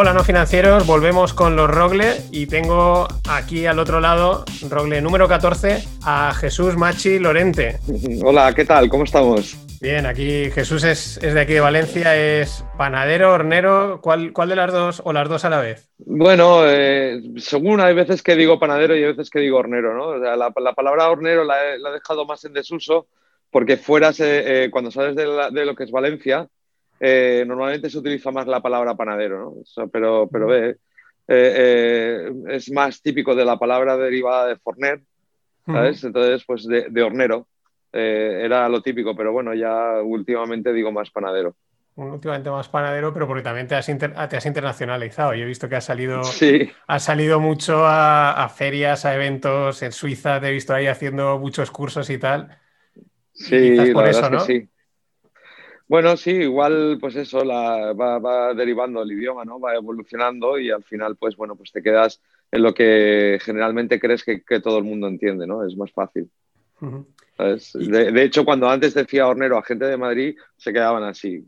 Hola no financieros, volvemos con los Rogle y tengo aquí al otro lado, Rogle número 14, a Jesús Machi Lorente. Hola, ¿qué tal? ¿Cómo estamos? Bien, aquí Jesús es, de aquí de Valencia, es panadero, hornero, ¿cuál, ¿cuál, de las dos o las dos a la vez? Bueno, eh, según hay veces que digo panadero y hay veces que digo hornero, ¿no? la, palabra hornero la he, dejado más en desuso porque fueras, eh, eh, cuando sales de, de, lo que es Valencia, eh, normalmente se utiliza más la palabra panadero, ¿no? pero, pero ve, es más típico de la palabra derivada de forner, ¿sabes? Entonces, pues de hornero. Eh, era lo típico, pero bueno, ya últimamente digo más panadero. Últimamente más panadero, pero porque también te has, te has internacionalizado. Yo he visto que has salido, has salido mucho a, ferias, a eventos. En Suiza te he visto ahí haciendo muchos cursos y tal. Sí, por eso, ¿no? sí. Bueno, sí, igual pues eso la, va, derivando el idioma, ¿no? Va evolucionando y al final, pues bueno, pues te quedas en lo que generalmente crees que, todo el mundo entiende, ¿no? Es más fácil. De, hecho, cuando antes decía hornero a gente de Madrid, se quedaban así.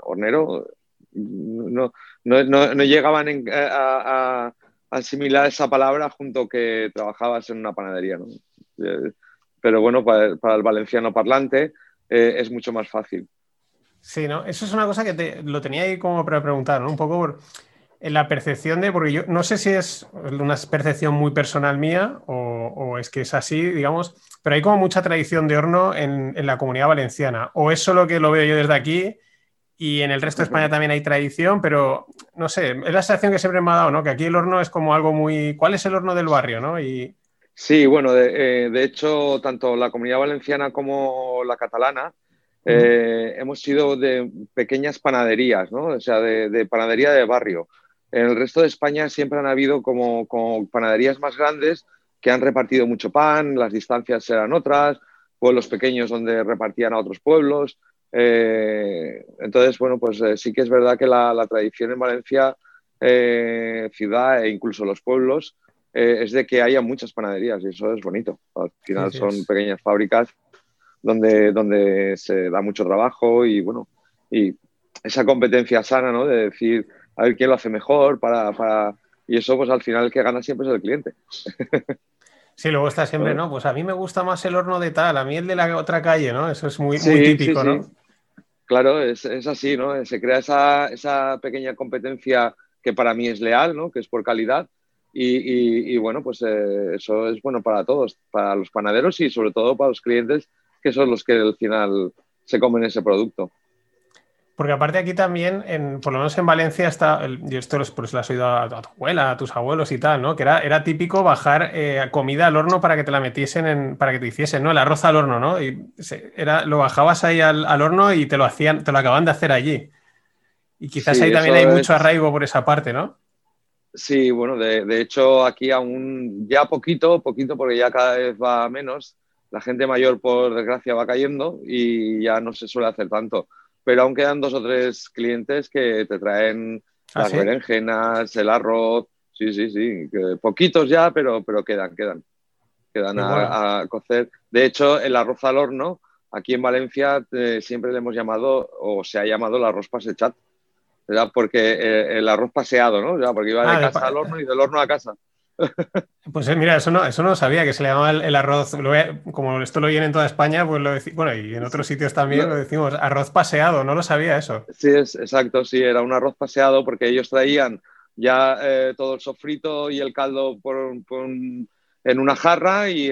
hornero, no, no, llegaban a, asimilar esa palabra junto que trabajabas en una panadería. Eh, pero bueno, para, el valenciano parlante eh, es mucho más fácil. Sí, ¿no? Eso es una cosa que te, lo tenía ahí como para preguntar, ¿no? Un poco por en la percepción de, porque yo no sé si es una percepción muy personal mía o, es que es así, digamos, pero hay como mucha tradición de horno en, la comunidad valenciana. O es solo que lo veo yo desde aquí y en el resto de España también hay tradición, pero no sé, es la sensación que siempre me ha dado, ¿no? Que aquí el horno es como algo muy... ¿Cuál es el horno del barrio, no? Y... Sí, bueno, de, eh, hecho, tanto la comunidad valenciana como la catalana eh, hemos sido de pequeñas panaderías, ¿no? O sea, de panadería de barrio. En el resto de España siempre han habido como, panaderías más grandes que han repartido mucho pan, las distancias eran otras, pueblos pequeños donde repartían a otros pueblos. Eh, entonces, bueno, pues eh, sí que es verdad que la, tradición en Valencia, eh, ciudad e incluso los pueblos, es de que haya muchas panaderías y eso es bonito. Al final son pequeñas fábricas donde, donde se da mucho trabajo y bueno, y esa competencia sana, ¿no? De decir, a ver quién lo hace mejor para, para... Y eso, pues al final el que gana siempre es el cliente. Sí, luego está siempre, ¿no? Pues a mí me gusta más el horno de tal, a mí el de la otra calle, ¿no? Eso es muy, muy típico, ¿no? Claro, es, es, así, ¿no? Se crea esa, esa, pequeña competencia que para mí es leal, ¿no? Que es por calidad. Y, y, bueno, pues eh, eso es bueno para todos, para los panaderos y sobre todo para los clientes, que son los que al final se comen ese producto. Porque aparte aquí también, en, por lo menos en Valencia, está, y esto pues lo has oído a, tu abuela, a tus abuelos y tal, ¿no? Que era, era típico bajar eh, comida al horno para que te la metiesen, en, para que te hiciesen, ¿no? El arroz al horno, ¿no? Y era, lo bajabas ahí al, horno y te lo hacían, te lo acaban de hacer allí. Y quizás ahí también hay mucho arraigo por esa parte, ¿no? Sí, bueno, de, de, hecho aquí aún ya poquito, poquito porque ya cada vez va menos, la gente mayor por desgracia va cayendo y ya no se suele hacer tanto pero aún quedan dos o tres clientes que te traen ¿Ah, las berenjenas, el arroz, sí, sí, sí, poquitos ya, pero, pero quedan, quedan, quedan a, cocer. De hecho, el arroz al horno, aquí en Valencia eh, siempre le hemos llamado, o se ha llamado el arroz pasechat, ¿verdad? Porque eh, el arroz paseado, ¿no? Porque iba de ah, casa al horno y del horno a casa. Pues eh, mira, eso no, eso no sabía, que se le llamaba el, arroz, como esto lo oyen en toda España, pues lo bueno, y en otros sitios también lo decimos, arroz paseado, no lo sabía eso. Sí, es, exacto, sí, era un arroz paseado porque ellos traían ya eh, todo el sofrito y el caldo en una jarra y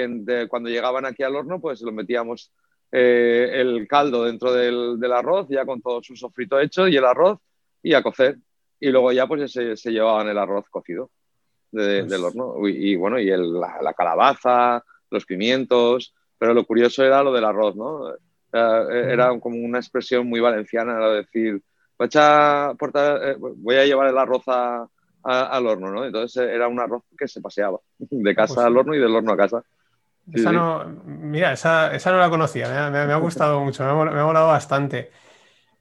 cuando llegaban aquí al horno, pues lo metíamos eh, el caldo dentro del, arroz, ya con todo su sofrito hecho y el arroz y a cocer. Y luego ya pues se llevaban el arroz cocido. Pues del horno. Y, bueno, y la, calabaza, los pimientos, pero lo curioso era lo del arroz, ¿no? Era, como una expresión muy valenciana, era decir, voy a, eh, voy a llevar el arroz al horno, ¿no? Entonces era un arroz que se paseaba de casa pues al horno y del horno a casa. Esa no, mira, esa, esa, no la conocía, me, ha gustado mucho, me ha, me ha molado bastante.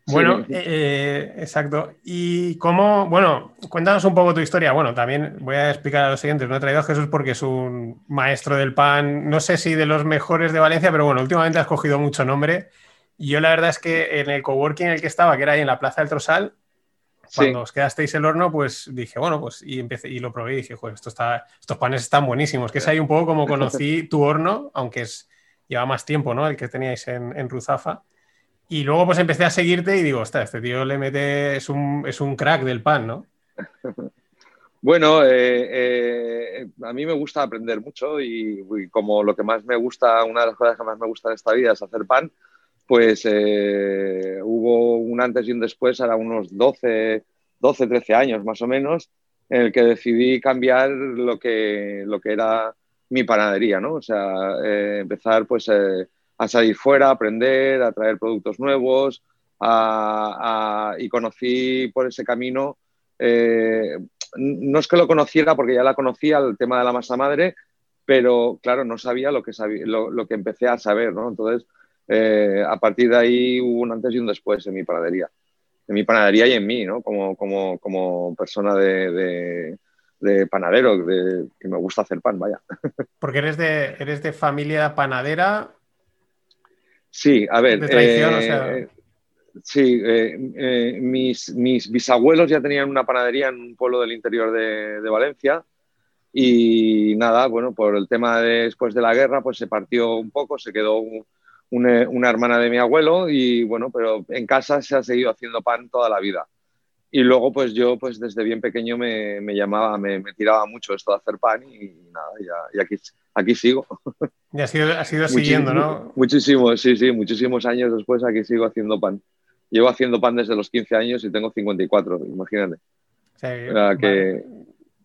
Bueno, eh, exacto. Y cómo, bueno, cuéntanos un poco tu historia. Bueno, también voy a explicar a los siguientes. No he traído a Jesús porque es un maestro del pan, no sé si de los mejores de Valencia, pero bueno, últimamente has cogido mucho nombre. Y yo la verdad es que en el coworking en el que estaba, que era ahí en la Plaza del Trosal, cuando os quedasteis el horno, pues dije, bueno, pues y empecé y lo probé y dije, joder, esto está, estos panes están buenísimos. Que es ahí un poco como conocí tu horno, aunque es, lleva más tiempo, ¿no? El que teníais en, en Ruzafa. Y luego pues empecé a seguirte y digo, ostras, este tío le mete, es un, es un crack del pan, ¿no? Bueno, eh, eh, a mí me gusta aprender mucho y, como lo que más me gusta, una de las cosas que más me gusta en esta vida es hacer pan, pues eh, hubo un antes y un después, ahora unos 12, 12, 13 años más o menos, en el que decidí cambiar lo que, lo que era mi panadería, ¿no? O sea, empezar pues a salir fuera, a aprender, a traer productos nuevos y conocí por ese camino eh, no es que lo conociera porque ya la conocía el tema de la masa madre, pero claro, no sabía lo que, lo, que empecé a saber, ¿no? Entonces, eh, a partir de ahí hubo un antes y un después en mi panadería. En mi panadería y en mí, ¿no? Como, como, como persona de, de, panadero, de, que me gusta hacer pan, vaya. Porque eres de, eres de familia panadera. Sí, a ver. De tradición, o sea... Eh, Sí, eh, eh, mis, mis, bisabuelos ya tenían una panadería en un pueblo del interior de, Valencia y nada, bueno, por el tema de, después de la guerra, pues se partió un poco, se quedó una, hermana de mi abuelo y bueno, pero en casa se ha seguido haciendo pan toda la vida. Y luego, pues yo, pues desde bien pequeño me, me llamaba, me, me, tiraba mucho esto de hacer pan y nada, ya, y aquí, aquí sigo. Y has ido, has ido siguiendo, ¿no? Muchísimo, sí, sí, muchísimos años después aquí sigo haciendo pan. Llevo haciendo pan desde los 15 años y tengo 54, imagínate.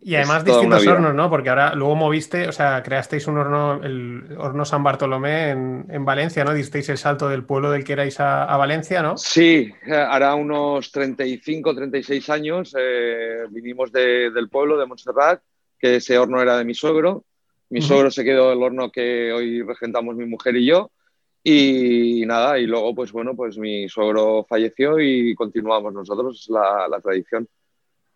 y además distintos hornos, ¿no? Porque ahora luego moviste, o sea, creasteis un horno, el horno San Bartolomé en, Valencia, ¿no? Disteis el salto del pueblo del que erais a, Valencia, ¿no? Sí, hará unos 35, 36 años eh, vinimos del pueblo de Montserrat, que ese horno era de mi suegro. Mi suegro se quedó el horno que hoy regentamos mi mujer y yo. Y nada, y luego, pues bueno, pues mi suegro falleció y continuamos nosotros la, la tradición.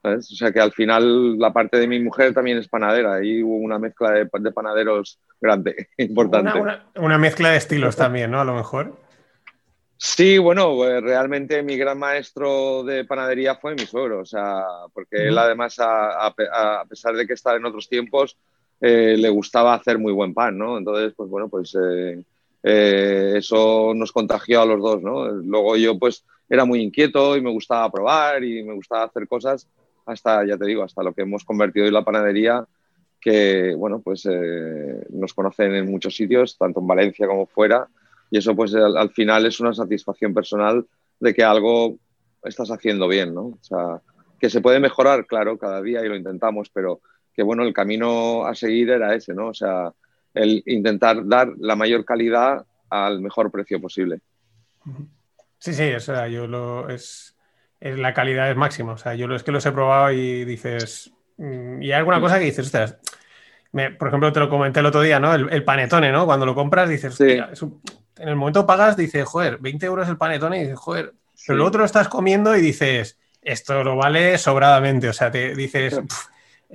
O sea que al final la parte de mi mujer también es panadera y hubo una mezcla de, panaderos grande, importante. Una, mezcla de estilos también, ¿no? A lo mejor. Sí, bueno, pues realmente mi gran maestro de panadería fue mi suegro, o sea, porque él además, a, pesar de que estaba en otros tiempos, eh, le gustaba hacer muy buen pan, ¿no? Entonces, pues bueno, pues eh, eh, eso nos contagió a los dos, ¿no? Luego yo pues era muy inquieto y me gustaba probar y me gustaba hacer cosas hasta, ya te digo, hasta lo que hemos convertido en la panadería, que, bueno, pues nos conocen en muchos sitios, tanto en Valencia como fuera, y eso pues al, final es una satisfacción personal de que algo estás haciendo bien, ¿no? O sea, que se puede mejorar, claro, cada día y lo intentamos, pero que, bueno, el camino a seguir era ese, ¿no? O sea, el intentar dar la mayor calidad al mejor precio posible. Sí, sí, o sea, yo lo es, la calidad es máxima. O sea, yo lo, es que los he probado y dices. Mm, y hay alguna cosa que dices, ostras, por ejemplo, te lo comenté el otro día, ¿no? El, panetone, ¿no? Cuando lo compras dices, en el momento pagas, dices, joder, 20 euros el panetone y dices, joder, pero luego te lo estás comiendo y dices, esto lo vale sobradamente. O sea, te dices,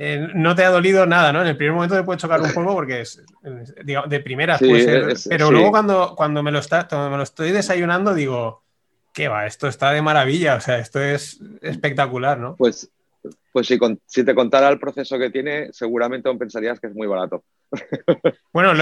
eh, no te ha dolido nada, ¿no? En el primer momento te puede chocar un poco porque es, de primera puede ser, pero luego cuando, cuando, me lo está, me lo estoy desayunando digo, ¿qué va? Esto está de maravilla, o sea, esto es espectacular, ¿no? Pues pues si, si, te contara el proceso que tiene, seguramente pensarías que es muy barato. Bueno,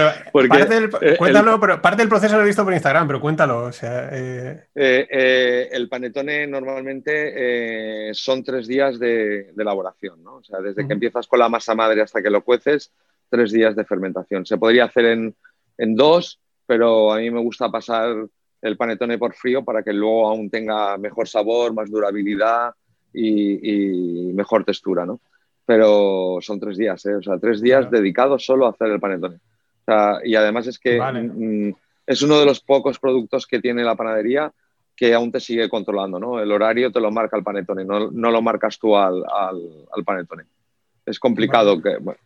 parte, del, cuéntalo, pero parte del proceso lo he visto por Instagram, pero cuéntalo. O sea, eh. Eh, eh, el panetone normalmente son tres días de, elaboración, ¿no? O sea, desde que empiezas con la masa madre hasta que lo cueces, tres días de fermentación. Se podría hacer en, en dos, pero a mí me gusta pasar el panetone por frío para que luego aún tenga mejor sabor, más durabilidad y, mejor textura, ¿no? Pero son tres días, ¿eh? O sea, tres días dedicados solo a hacer el panetone. O sea, y además es que mm, es uno de los pocos productos que tiene la panadería que aún te sigue controlando, ¿no? El horario te lo marca el panetone, no, no lo marcas tú al, al, al panetone. Es complicado. Que, bueno.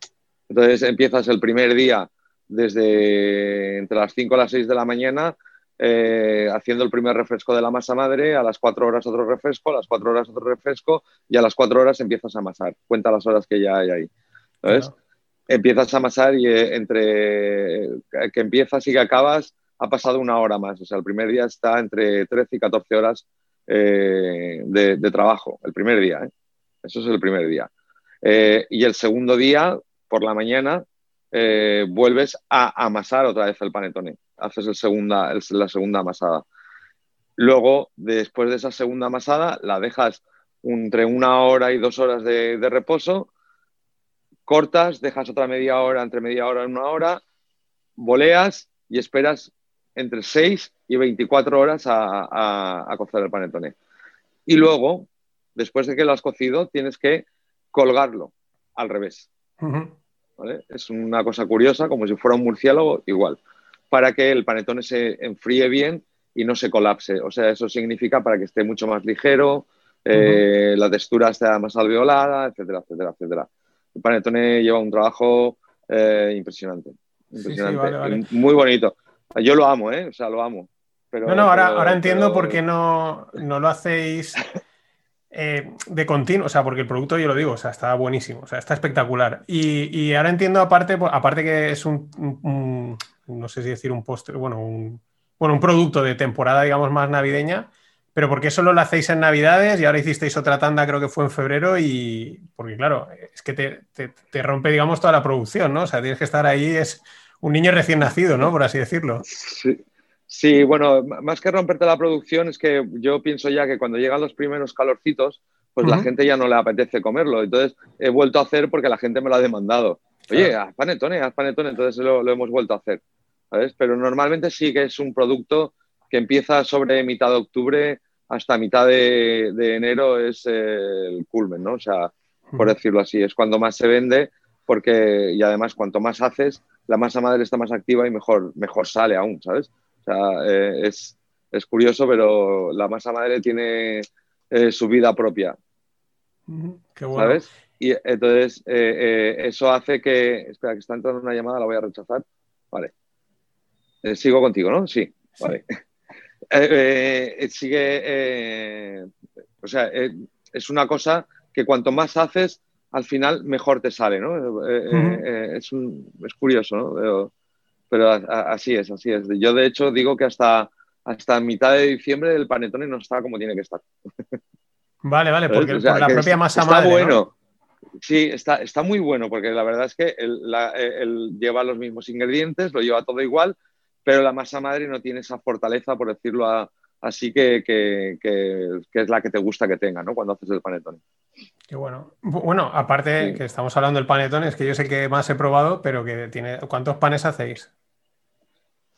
Entonces empiezas el primer día desde entre las 5 a las 6 de la mañana eh, haciendo el primer refresco de la masa madre, a las cuatro horas otro refresco, a las cuatro horas otro refresco y a las cuatro horas empiezas a amasar. Cuenta las horas que ya hay ahí. ¿Sabes? Empiezas a amasar y eh, entre que empiezas y que acabas ha pasado una hora más. O sea, el primer día está entre 13 y 14 horas eh, de, trabajo, el primer día. ¿eh? Eso es el primer día. Y el segundo día, por la mañana, vuelves a amasar otra vez el panetone. Haces el segunda, la segunda amasada. Luego, después de esa segunda amasada, la dejas entre una hora y dos horas de, reposo, cortas, dejas otra media hora, entre media hora y una hora, boleas y esperas entre 6 y 24 horas a, cocer el panetone. Y luego, después de que lo has cocido, tienes que colgarlo al revés. Es una cosa curiosa, como si fuera un murciélago, igual, para que el panetone se enfríe bien y no se colapse. O sea, eso significa para que esté mucho más ligero, eh, la textura esté más alveolada, etcétera, etcétera, etcétera. El panetone lleva un trabajo eh, impresionante. impresionante Muy bonito. Yo lo amo, ¿eh? O sea, lo amo. Pero, no, no, ahora, ahora entiendo por qué no, no lo hacéis eh, de continuo, o sea, porque el producto, yo lo digo, o sea, está buenísimo, o sea, está espectacular. Y, y ahora entiendo, aparte, aparte que es un, no sé si decir un postre, bueno, un, bueno, un producto de temporada, digamos, más navideña, pero ¿por qué solo lo hacéis en Navidades y ahora hicisteis otra tanda, creo que fue en febrero? Y porque, claro, es que te, te rompe, digamos, toda la producción, ¿no? O sea, tienes que estar ahí, es un niño recién nacido, ¿no? Por así decirlo. Sí. bueno, más que romperte la producción, es que yo pienso ya que cuando llegan los primeros calorcitos, pues la gente ya no le apetece comerlo. Entonces he vuelto a hacer porque la gente me lo ha demandado. Oye, haz panetone, haz panetone, entonces lo, hemos vuelto a hacer. ¿sabes? Pero normalmente sí que es un producto que empieza sobre mitad de octubre hasta mitad de, enero es el culmen, ¿no? O sea, por decirlo así, es cuando más se vende porque, y además, cuanto más haces, la masa madre está más activa y mejor, mejor sale aún, ¿sabes? O sea, eh, es, es, curioso, pero la masa madre tiene eh, su vida propia. Qué bueno. ¿Sabes? Y entonces, eh, eso hace que. Espera, que está entrando una llamada, la voy a rechazar. Vale. sigo contigo, ¿no? Sí, vale. sigue. o sea, es una cosa que cuanto más haces, al final mejor te sale, ¿no? Eh, eh, eh, es, es, curioso, ¿no? Pero, así es, así es. Yo, de hecho, digo que hasta, hasta mitad de diciembre el panetone no está como tiene que estar. Vale, vale, porque la propia masa está bueno. Sí, está, está muy bueno, porque la verdad es que él, lleva los mismos ingredientes, lo lleva todo igual, pero la masa madre no tiene esa fortaleza, por decirlo así, que, que, es la que te gusta que tenga, ¿no? Cuando haces el panetone. Qué bueno. Bueno, aparte que estamos hablando del panetón, es que yo sé que más he probado, pero que tiene. ¿Cuántos panes hacéis?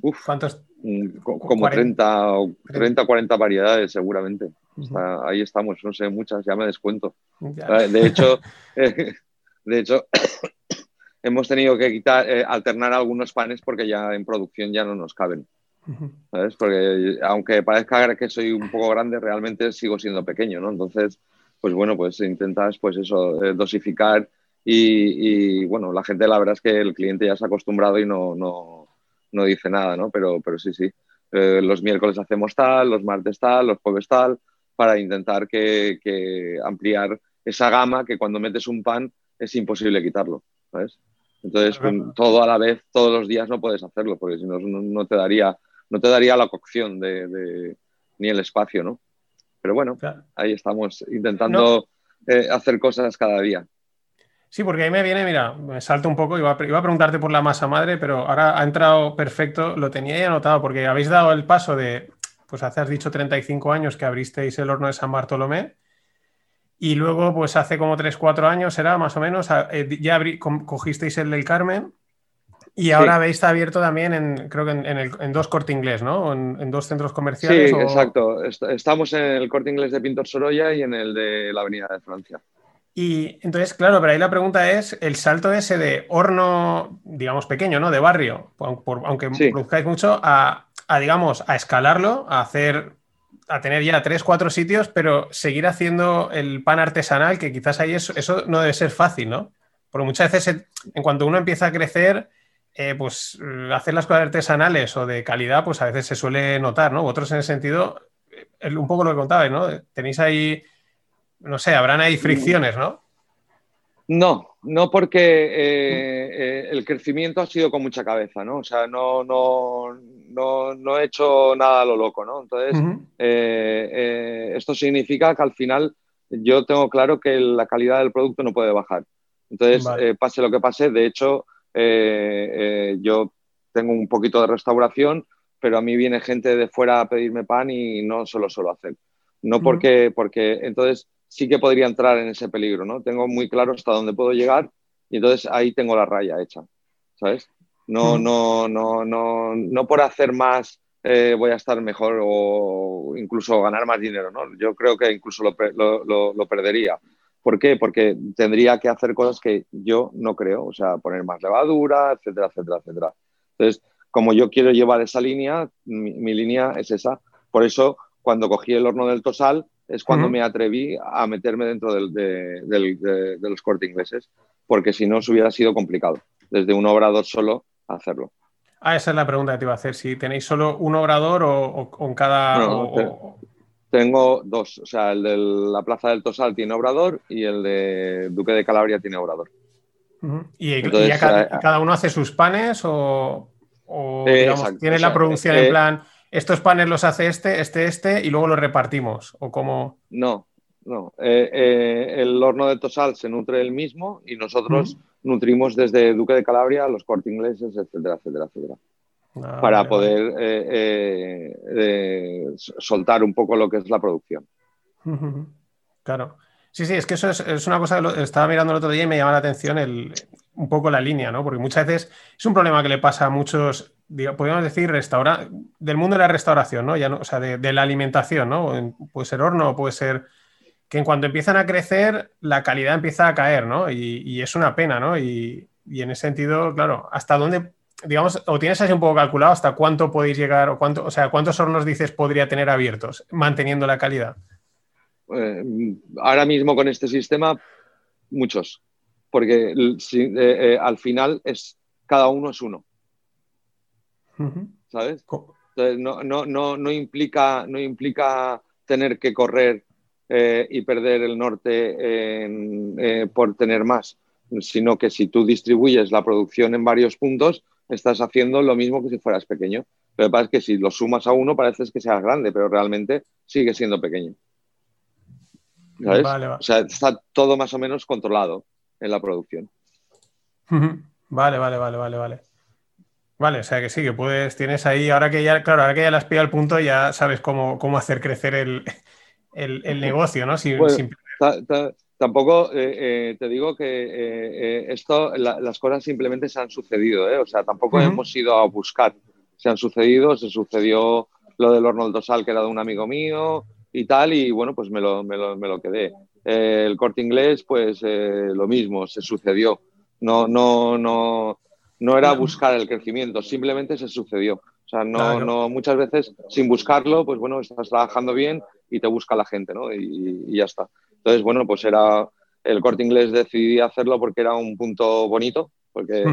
Uf, ¿cuántos? Mm, como 30 o 30 40 variedades, seguramente. Ahí estamos, no sé, muchas, ya me descuento. De hecho, de hecho, hemos tenido que quitar, eh, alternar algunos panes porque ya en producción ya no nos caben. ¿Sabes? Porque aunque parezca que soy un poco grande, realmente sigo siendo pequeño, ¿no? Entonces, pues bueno, pues intentas pues eso, eh, dosificar y, bueno, la gente la verdad es que el cliente ya se ha acostumbrado y no, no, no dice nada, ¿no? Pero, pero sí, sí, eh, los miércoles hacemos tal, los martes tal, los jueves tal, para intentar que, que ampliar esa gama que cuando metes un pan es imposible quitarlo, ¿sabes? Entonces, todo a la vez, todos los días no puedes hacerlo, porque si no, no te daría, no te daría la cocción de, ni el espacio, ¿no? Pero bueno, ahí estamos intentando eh, hacer cosas cada día. Sí, porque ahí me viene, mira, me salto un poco, iba a, iba a preguntarte por la masa madre, pero ahora ha entrado perfecto, lo tenía ya anotado, porque habéis dado el paso de, pues hace, has dicho 35 años que abristeis el horno de San Bartolomé, y luego, pues hace como 3, 4 años, era más o menos, eh, ya cogisteis el del Carmen, y ahora habéis abierto también, en, creo que en, dos corte inglés, ¿no? En, dos centros comerciales. Sí, exacto. Estamos en el corte inglés de Pintor Sorolla y en el de la Avenida de Francia. Y entonces, claro, pero ahí la pregunta es el salto ese de horno, digamos, pequeño, ¿no? De barrio, aunque produzcáis mucho, a, digamos, a escalarlo, a hacer, a tener ya tres, cuatro sitios, pero seguir haciendo el pan artesanal, que quizás ahí eso, eso no debe ser fácil, ¿no? Porque muchas veces, en cuanto uno empieza a crecer, eh, pues mm, hacer las cosas artesanales o de calidad, pues a veces se suele notar, ¿no? Vosotros en ese sentido, eh, un poco lo que contabais, ¿no? Tenéis ahí, no sé, habrán ahí fricciones, ¿no? No, No porque eh, eh, el crecimiento ha sido con mucha cabeza, ¿no? O sea, no, no, no, he hecho nada a lo loco, ¿no? Entonces, eh, esto significa que al final yo tengo claro que la calidad del producto no puede bajar. Entonces, pase lo que pase, de hecho, yo tengo un poquito de restauración, pero a mí viene gente de fuera a pedirme pan y no solo suelo hacer. No porque, porque entonces sí que podría entrar en ese peligro, ¿no? Tengo muy claro hasta dónde puedo llegar y entonces ahí tengo la raya hecha, ¿sabes? No, no, no, no, no por hacer más eh, voy a estar mejor o incluso ganar más dinero, ¿no? Yo creo que incluso lo, perdería. ¿Por qué? Porque tendría que hacer cosas que yo no creo, o sea, poner más levadura, etcétera, etcétera, etcétera. Entonces, como yo quiero llevar esa línea, mi línea es esa. Por eso, cuando cogí el horno del Tosal, es cuando me atreví a meterme dentro de, los cortes ingleses, porque si no, se hubiera sido complicado, desde un obrador solo, hacerlo. Ah, esa es la pregunta que te iba a hacer, si tenéis solo un obrador o, con cada... tengo dos, o sea, el de la Plaza del Tosal tiene obrador y el de Duque de Calabria tiene obrador. ¿Y, cada, uno hace sus panes o, tiene la producción en eh, plan estos panes los hace este, este, este y luego los repartimos? ¿O cómo? No, no. Eh, eh, el horno de Tosal se nutre el mismo y nosotros nutrimos desde Duque de Calabria los cortes ingleses, etcétera, etcétera, etcétera. Ah, para poder eh, soltar un poco lo que es la producción. Claro. Sí, sí, es que eso es, una cosa que estaba mirando el otro día y me llama la atención el, un poco la línea, ¿no? Porque muchas veces es un problema que le pasa a muchos podríamos decir, restaura del mundo de la restauración, ¿no? Ya no o sea, de, la alimentación, ¿no? Puede ser horno, puede ser que en cuanto empiezan a crecer, la calidad empieza a caer, ¿no? Y, es una pena, ¿no? Y, en ese sentido, claro, ¿hasta dónde, digamos, o tienes así un poco calculado hasta cuánto podéis llegar, o cuánto, o sea, cuántos hornos dices podría tener abiertos, manteniendo la calidad? Eh, ahora mismo con este sistema, muchos, porque eh, eh, al final es cada uno es uno. ¿Sabes? no, no, no, no, implica, no implica tener que correr eh, y perder el norte por tener más, sino que si tú distribuyes la producción en varios puntos, estás haciendo lo mismo que si fueras pequeño. Lo que pasa es que si lo sumas a uno, parece que seas grande, pero realmente sigue siendo pequeño. ¿Sabes? O sea, está todo más o menos controlado en la producción. Vale, vale, vale, vale, vale. Vale, o sea que sí, que puedes, tienes ahí, ahora que ya, claro, ahora que ya le has pillado el punto, ya sabes cómo, cómo hacer crecer el, negocio, ¿no? tampoco eh, eh, te digo que eh, esto, las cosas simplemente se han sucedido, o sea, tampoco hemos ido a buscar, se han sucedido, se sucedió lo del horno del dosal que era de un amigo mío y tal, y bueno, pues me lo, me lo, me lo quedé. El corte inglés, pues lo mismo, se sucedió. No, no, no, no era buscar el crecimiento, simplemente se sucedió. O sea, no, no, muchas veces sin buscarlo, pues bueno, estás trabajando bien y te busca la gente, ¿no? Y, ya está. Entonces, bueno, pues era el corte inglés decidí hacerlo porque era un punto bonito, porque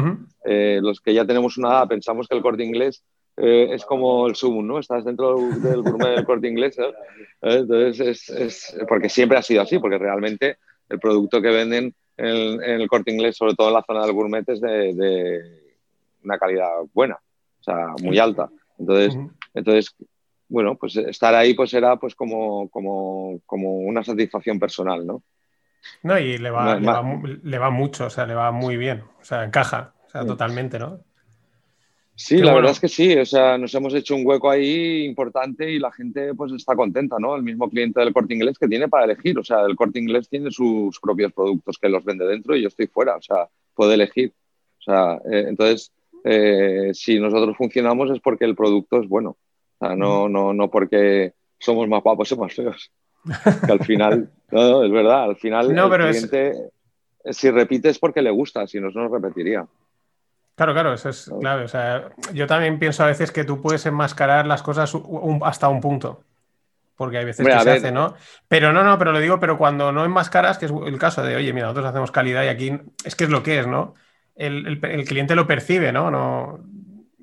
eh, los que ya tenemos una edad pensamos que el corte inglés eh, es como el Subun, ¿no? Estás dentro del gourmet del corte inglés. ¿eh? Entonces, es, porque siempre ha sido así, porque realmente el producto que venden en, el corte inglés, sobre todo en la zona del gourmet, es de una calidad buena, o sea, muy alta. Entonces, entonces bueno, pues estar ahí pues era pues como, como, como una satisfacción personal, ¿no? No, y le va, le va, mucho, o sea, le va muy bien, o sea, encaja, o sea, totalmente, ¿no? Sí, la verdad es que sí, o sea, nos hemos hecho un hueco ahí importante y la gente pues está contenta, ¿no? El mismo cliente del corte inglés que tiene para elegir, o sea, el corte inglés tiene sus propios productos que los vende dentro y yo estoy fuera, o sea, puede elegir. O sea, eh, entonces eh, si nosotros funcionamos es porque el producto es bueno. no, no, no porque somos más guapos o más feos. Que al final, no, es verdad, al final no, pero cliente, si repite es porque le gusta, si no, no repetiría. Claro, claro, eso es clave. O sea, yo también pienso a veces que tú puedes enmascarar las cosas hasta un punto. Porque hay veces que se hace, ¿no? Pero no, no, pero lo digo, pero cuando no enmascaras, que es el caso de, oye, mira, nosotros hacemos calidad y aquí es que es lo que es, ¿no? el, cliente lo percibe, ¿no? no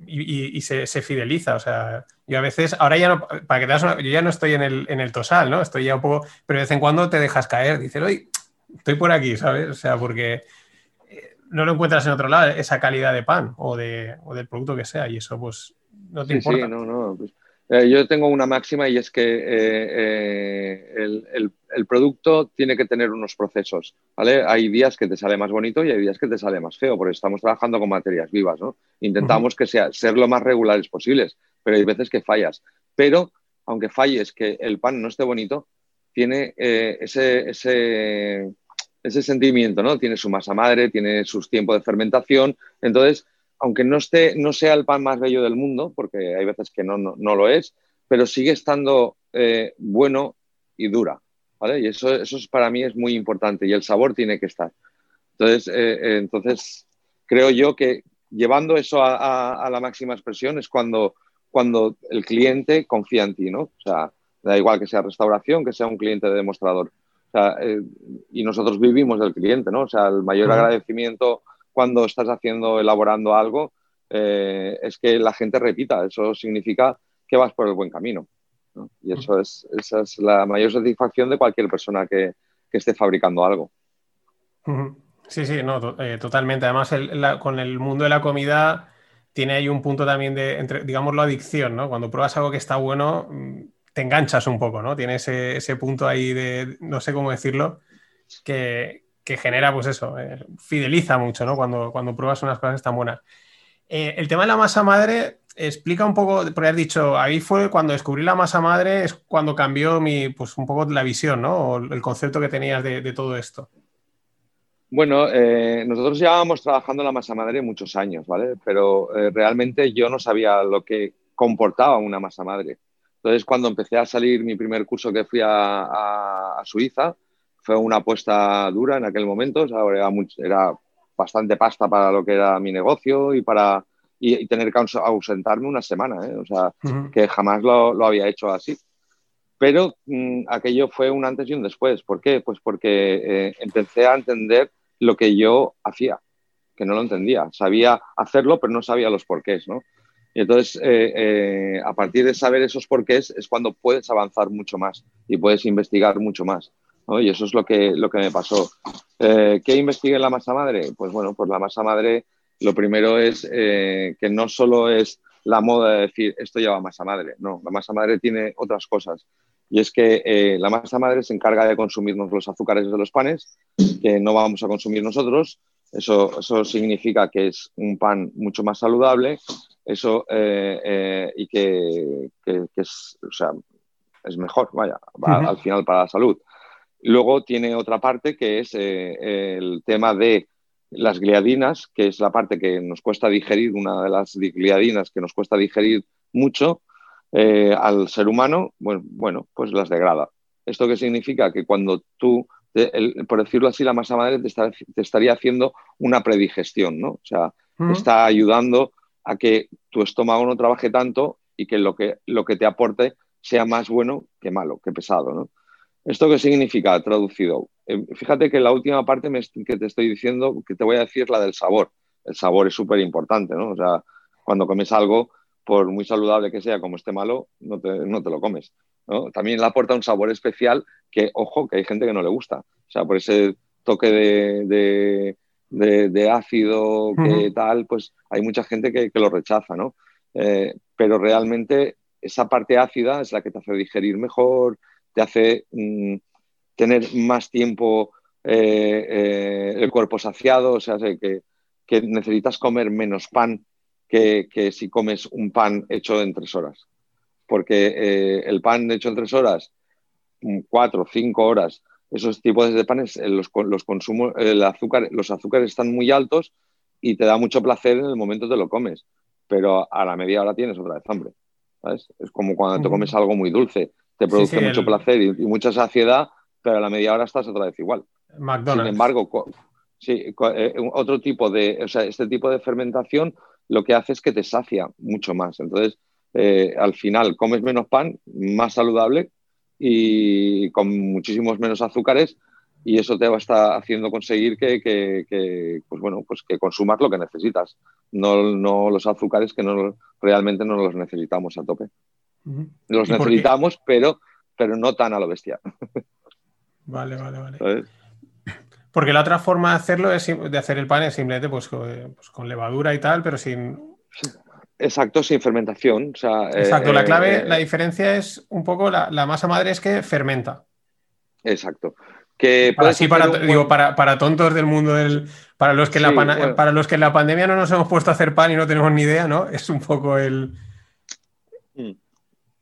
y, se, fideliza. O sea, yo a veces, ahora ya no, para que te una, yo ya no estoy en el, en el tosal, ¿no? Estoy ya un poco, pero de vez en cuando te dejas caer, dices, oye, estoy por aquí, ¿sabes? O sea, porque no lo encuentras en otro lado, esa calidad de pan o, de, o del producto que sea, y eso pues no te importa. Sí, no, no. Pues, eh, yo tengo una máxima y es que eh, eh, el, el, producto tiene que tener unos procesos, ¿vale? Hay días que te sale más bonito y hay días que te sale más feo, porque estamos trabajando con materias vivas, ¿no? Intentamos que sea, ser lo más regulares posibles, pero hay veces que fallas. Pero, aunque falles que el pan no esté bonito, tiene ese, ese, ese sentimiento, ¿no? Tiene su masa madre, tiene sus tiempos de fermentación, entonces aunque no, esté, no sea el pan más bello del mundo, porque hay veces que no, no, lo es, pero sigue estando eh, bueno y dura. ¿vale? Y eso, eso para mí es muy importante y el sabor tiene que estar. Entonces, eh, eh, entonces creo yo que llevando eso a, la máxima expresión es cuando, cuando el cliente confía en ti, ¿no? O sea, da igual que sea restauración, que sea un cliente de demostrador. Y nosotros vivimos del cliente, ¿no? O sea, el mayor agradecimiento cuando estás haciendo, elaborando algo, eh, es que la gente repita. Eso significa que vas por el buen camino. Y eso es, esa es la mayor satisfacción de cualquier persona que, esté fabricando algo. Sí, sí, no, eh, totalmente. Además, con el mundo de la comida tiene ahí un punto también de, entre, digámoslo, adicción, ¿no? Cuando pruebas algo que está bueno, mm, te enganchas un poco, ¿no? Tiene ese, punto ahí de, no sé cómo decirlo, que, genera, pues eso, eh, fideliza mucho, ¿no? Cuando, pruebas unas cosas tan buenas. Eh, el tema de la masa madre, explica un poco, porque has dicho, ahí fue cuando descubrí la masa madre, es cuando cambió mi, pues un poco la visión, ¿no? O el concepto que tenías de, todo esto. Bueno, eh, nosotros llevábamos trabajando la masa madre muchos años, ¿vale? Pero realmente yo no sabía lo que comportaba una masa madre. Entonces, cuando empecé a salir mi primer curso que fui a Suiza, fue una apuesta dura en aquel momento, era, bastante pasta para lo que era mi negocio y para y, tener que ausentarme una semana, ¿eh? o sea, que jamás lo, había hecho así. Pero mm, aquello fue un antes y un después. ¿Por qué? Pues porque eh, empecé a entender lo que yo hacía, que no lo entendía. Sabía hacerlo, pero no sabía los porqués, ¿no? Y entonces, eh, a partir de saber esos porqués es cuando puedes avanzar mucho más y puedes investigar mucho más. Y eso es lo que, lo que me pasó. Eh, ¿Qué investigué en la masa madre? Pues bueno, pues la masa madre, lo primero es eh, que no solo es la moda de decir esto lleva masa madre, no, la masa madre tiene otras cosas. Y es que eh, la masa madre se encarga de consumirnos los azúcares de los panes, que no vamos a consumir nosotros. Eso, eso significa que es un pan mucho más saludable eso, y que, es, o sea, es mejor, vaya, al final para la salud. Luego tiene otra parte que es eh, el tema de las gliadinas, que es la parte que nos cuesta digerir, una de las gliadinas que nos cuesta digerir mucho eh, al ser humano, bueno, bueno, pues las degrada. ¿Esto qué significa? Que cuando tú, por decirlo así, la masa madre te, estaría haciendo una predigestión, ¿no? O sea, está ayudando a que tu estómago no trabaje tanto y que lo que, lo que te aporte sea más bueno que malo, que pesado, ¿no? ¿Esto qué significa traducido? Eh, fíjate que la última parte que te estoy diciendo, que te voy a decir, la del sabor. El sabor es súper importante, ¿no? O sea, cuando comes algo, por muy saludable que sea, como esté malo, no te, lo comes. También le aporta un sabor especial que, ojo, que hay gente que no le gusta. O sea, por ese toque de, de, ácido que tal, pues hay mucha gente que, lo rechaza, ¿no? Eh, pero realmente esa parte ácida es la que te hace digerir mejor, te hace mm, tener más tiempo eh, eh, el cuerpo saciado, o sea, que, necesitas comer menos pan que, si comes un pan hecho en tres horas. Porque eh, el pan hecho en tres horas, mm, cuatro, cinco horas, esos tipos de panes, los, los consumos, el azúcar, los azúcares están muy altos y te da mucho placer en el momento que te lo comes, pero a la media hora tienes otra vez hambre. Es como cuando te comes algo muy dulce te produce mucho placer y, mucha saciedad, pero a la media hora estás otra vez igual. McDonald's. Sin embargo, sí, eh, otro tipo de, o sea, este tipo de fermentación lo que hace es que te sacia mucho más. Entonces, eh, al final comes menos pan, más saludable y con muchísimos menos azúcares y eso te va a estar haciendo conseguir que, pues bueno, pues que consumas lo que necesitas, no, no los azúcares que no, realmente no los necesitamos a tope. Los necesitamos, pero, pero no tan a lo bestia. Vale, vale, vale. Porque la otra forma de hacerlo es de hacer el pan es simplemente pues, pues con levadura y tal, pero sin, Exacto, sin fermentación. Exacto, la clave, la diferencia es un poco la, masa madre es que fermenta. Exacto. Que para, para, digo, para, tontos del mundo del. Para los, que la para los que en la pandemia no nos hemos puesto a hacer pan y no tenemos ni idea, ¿no? Es un poco el. Mm.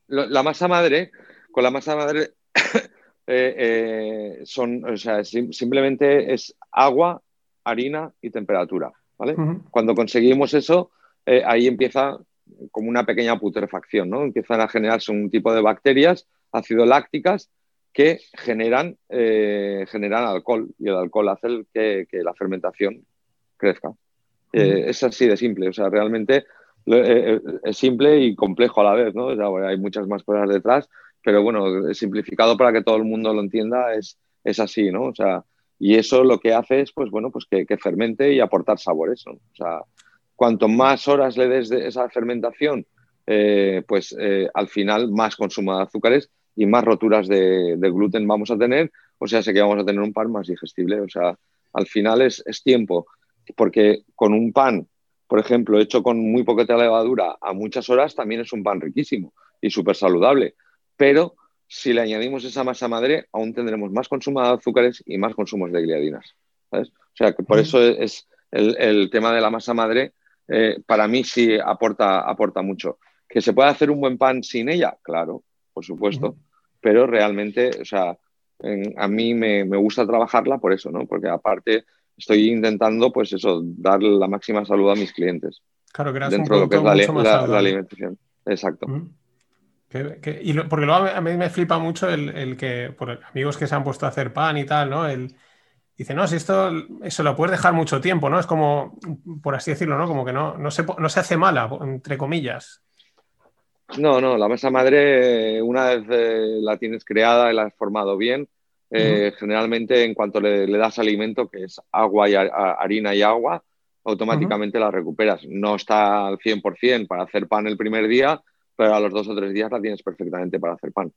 La masa madre, con la masa madre eh, eh, son, o sea, simplemente es agua, harina y temperatura. ¿vale? Cuando conseguimos eso, eh, ahí empieza como una pequeña putrefacción, ¿no? Empiezan a generarse un tipo de bacterias ácido lácticas que generan, eh, generan alcohol y el alcohol hace que, la fermentación crezca. Eh, es así de simple, o sea, realmente es simple y complejo a la vez, ¿no? hay muchas más cosas detrás, pero bueno, simplificado para que todo el mundo lo entienda es, es así, ¿no? O sea, y eso lo que hace es, pues bueno, pues que, que fermente y aportar sabores, ¿no? O sea, cuanto más horas le des de esa fermentación, eh, pues eh, al final más consumo de azúcares y más roturas de, gluten vamos a tener, o sea, sé que vamos a tener un pan más digestible, o sea, al final es, tiempo, porque con un pan, por ejemplo, hecho con muy poquita levadura a muchas horas, también es un pan riquísimo y súper saludable, pero si le añadimos esa masa madre, aún tendremos más consumo de azúcares y más consumos de gliadinas. O sea, que por eso es el, el tema de la masa madre eh, para mí sí aporta, aporta mucho. ¿Que se puede hacer un buen pan sin ella? Claro, por supuesto, pero realmente, o sea, a mí me, gusta trabajarla por eso, ¿no? Porque aparte estoy intentando, pues eso, dar la máxima salud a mis clientes. Claro, que dentro de lo que es la, alimentación. Exacto. y porque luego a mí me flipa mucho el, el, que, por amigos que se han puesto a hacer pan y tal, ¿no? El, dice, no, si esto eso lo puedes dejar mucho tiempo, ¿no? Es como, por así decirlo, ¿no? Como que no, no, se, no se hace mala, entre comillas. No, no, la masa madre, una vez eh, la tienes creada y la has formado bien, eh, generalmente en cuanto le, das alimento, que es agua y harina y agua, automáticamente la recuperas. No está al 100% para hacer pan el primer día, pero a los dos o tres días la tienes perfectamente para hacer pan.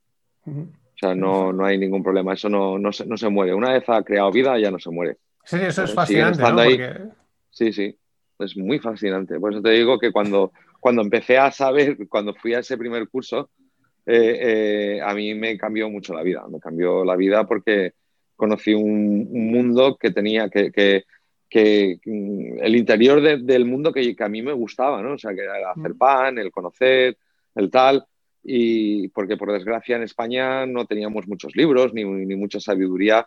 Sea, no, no hay ningún problema, eso no, no, se, no, se, muere. Una vez ha creado vida, ya no se muere. Sí, eso es fascinante. ¿no? Sí, sí, es muy fascinante. Por eso te digo que cuando, cuando empecé a saber, cuando fui a ese primer curso, eh, eh, a mí me cambió mucho la vida. Me cambió la vida porque conocí un, mundo que tenía que, que, que mm, el interior del mundo que, que, a mí me gustaba, ¿no? O sea, que era hacer mm. pan, el conocer, el tal y porque por desgracia en España no teníamos muchos libros ni, ni mucha sabiduría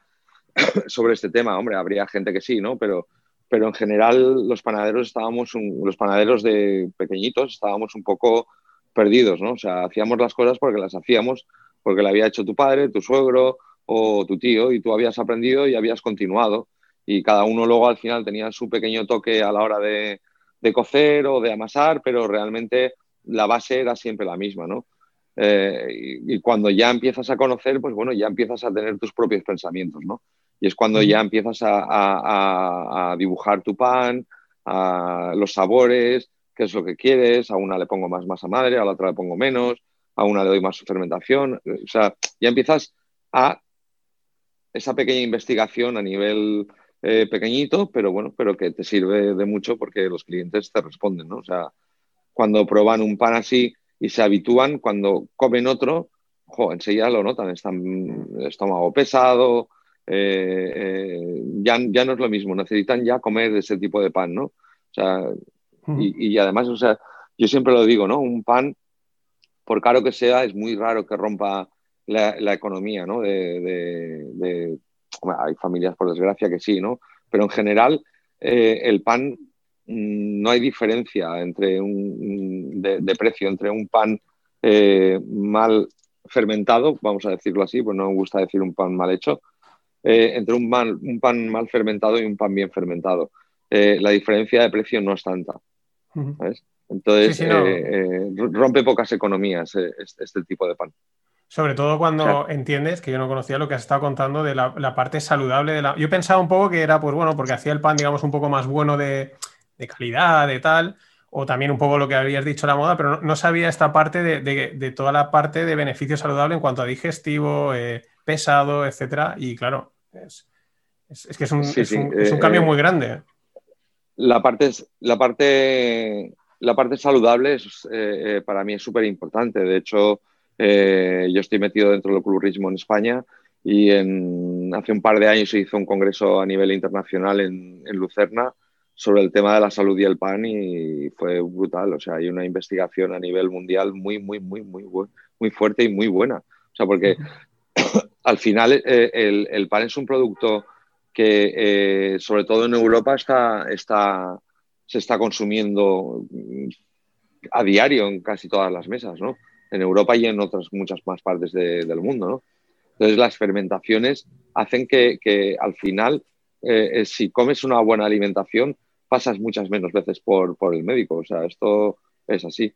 sobre este tema. Hombre, habría gente que sí, ¿no? Pero, pero en general los panaderos estábamos, los panaderos de pequeñitos estábamos un poco perdidos, ¿no? O sea, hacíamos las cosas porque las hacíamos, porque lo había hecho tu padre, tu suegro o tu tío y tú habías aprendido y habías continuado. Y cada uno luego al final tenía su pequeño toque a la hora de, de cocer o de amasar, pero realmente la base era siempre la misma, ¿no? Eh, y, cuando ya empiezas a conocer, pues bueno, ya empiezas a tener tus propios pensamientos, ¿no? Y es cuando ya empiezas a, dibujar tu pan, a los sabores, qué es lo que quieres, a una le pongo más masa madre, a la otra le pongo menos, a una le doy más fermentación, o sea, ya empiezas a esa pequeña investigación a nivel eh, pequeñito, pero bueno, pero que te sirve de mucho porque los clientes te responden, ¿no? O sea, cuando prueban un pan así, y se habitúan cuando comen otro, enseguida lo notan, están estómago pesado, eh, eh, ya, ya no es lo mismo, necesitan ya comer ese tipo de pan, ¿no? O sea, y, además, o sea, yo siempre lo digo, ¿no? Un pan, por caro que sea, es muy raro que rompa la, economía, ¿no? De, hay familias, por desgracia, que sí, ¿no? Pero en general, eh, el pan no hay diferencia entre un, de, precio entre un pan eh, mal fermentado, vamos a decirlo así, pues no me gusta decir un pan mal hecho, eh, entre un, un, pan mal fermentado y un pan bien fermentado. Eh, la diferencia de precio no es tanta. Entonces, rompe pocas economías este, este, tipo de pan. Sobre todo cuando entiendes, que yo no conocía lo que has estado contando de la, la, parte saludable de la... Yo pensaba un poco que era, pues bueno, porque hacía el pan, digamos, un poco más bueno de, de calidad, de tal, o también un poco lo que habías dicho la moda, pero no, sabía esta parte de, toda la parte de beneficio saludable en cuanto a digestivo, eh, pesado, etcétera. Y claro, es, Es, que es un, cambio muy grande. La parte, la parte, la parte saludable es, para mí es súper importante. De hecho, yo estoy metido dentro del clubismo en España y en, hace un par de años se hizo un congreso a nivel internacional en, en Lucerna sobre el tema de la salud y el pan y fue brutal. O sea, hay una investigación a nivel mundial muy, muy, muy, muy, muy fuerte y muy buena. O sea, porque al final eh, el, pan es un producto que, eh, sobre todo en Europa, está, está, se está consumiendo a diario en casi todas las mesas, ¿no? En Europa y en otras muchas más partes del mundo, ¿no? Entonces, las fermentaciones hacen que, que al final, eh, si comes una buena alimentación, pasas muchas menos veces por, por el médico. O sea, esto es así.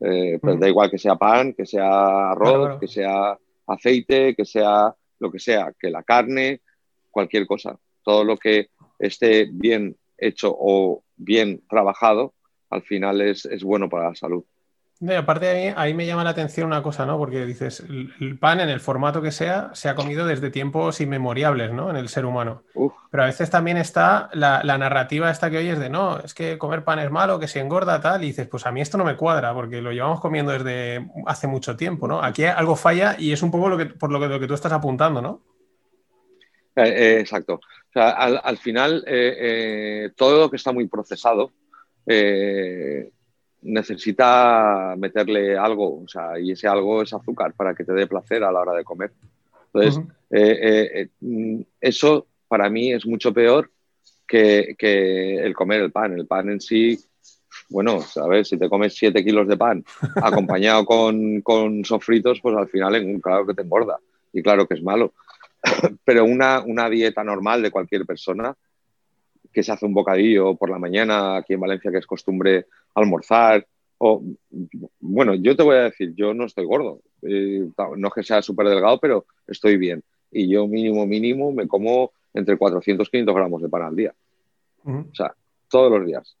Eh, pues da igual que sea pan, que sea arroz, que sea aceite, que sea lo que sea, que la carne, cualquier cosa. Todo lo que esté bien hecho o bien trabajado, al final es, es bueno para la salud aparte de ahí, ahí me llama la atención una cosa, ¿no? Porque dices, el, pan en el formato que sea se ha comido desde tiempos inmemoriales, ¿no? En el ser humano. Pero a veces también está la, narrativa esta que oyes de, no, es que comer pan es malo, que se engorda, tal, y dices, pues a mí esto no me cuadra, porque lo llevamos comiendo desde hace mucho tiempo, ¿no? Aquí algo falla y es un poco lo que, por lo que, lo que tú estás apuntando, ¿no? Eh, eh, exacto. O sea, al, final, eh, todo lo que está muy procesado, necesita meterle algo, o sea, y ese algo es azúcar para que te dé placer a la hora de comer. Entonces, eh, eh, eh, mm, eso para mí es mucho peor que, el comer el pan. El pan en sí, bueno, sabes, si te comes 7 kilos de pan acompañado con, con, sofritos, pues al final, claro que te engorda y claro que es malo. Pero una, una dieta normal de cualquier persona, que se hace un bocadillo por la mañana aquí en Valencia, que es costumbre almorzar. O, bueno, yo te voy a decir, yo no estoy gordo. Eh, no es que sea súper delgado, pero estoy bien. Y yo mínimo, mínimo, me como entre 400 y 500 gramos de pan al día. O sea, todos los días.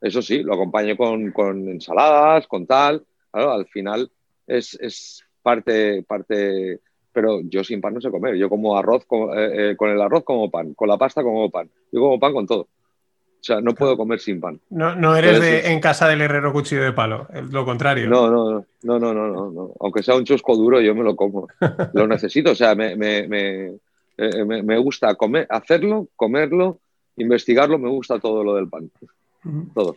Eso sí, lo acompaño con, con ensaladas, con tal. Claro, al final es, es, parte, parte pero yo sin pan no sé comer. Yo como arroz, eh, eh, con el arroz como pan, con la pasta como pan. Yo como pan con todo. O sea, no puedo comer sin pan. No, no eres de, en casa del herrero cuchillo de palo, lo contrario. No, no, no, no, no, no, Aunque sea un chusco duro, yo me lo como. lo necesito, o sea, me, me, me, eh, me, gusta comer, hacerlo, comerlo, investigarlo, me gusta todo lo del pan. Todo.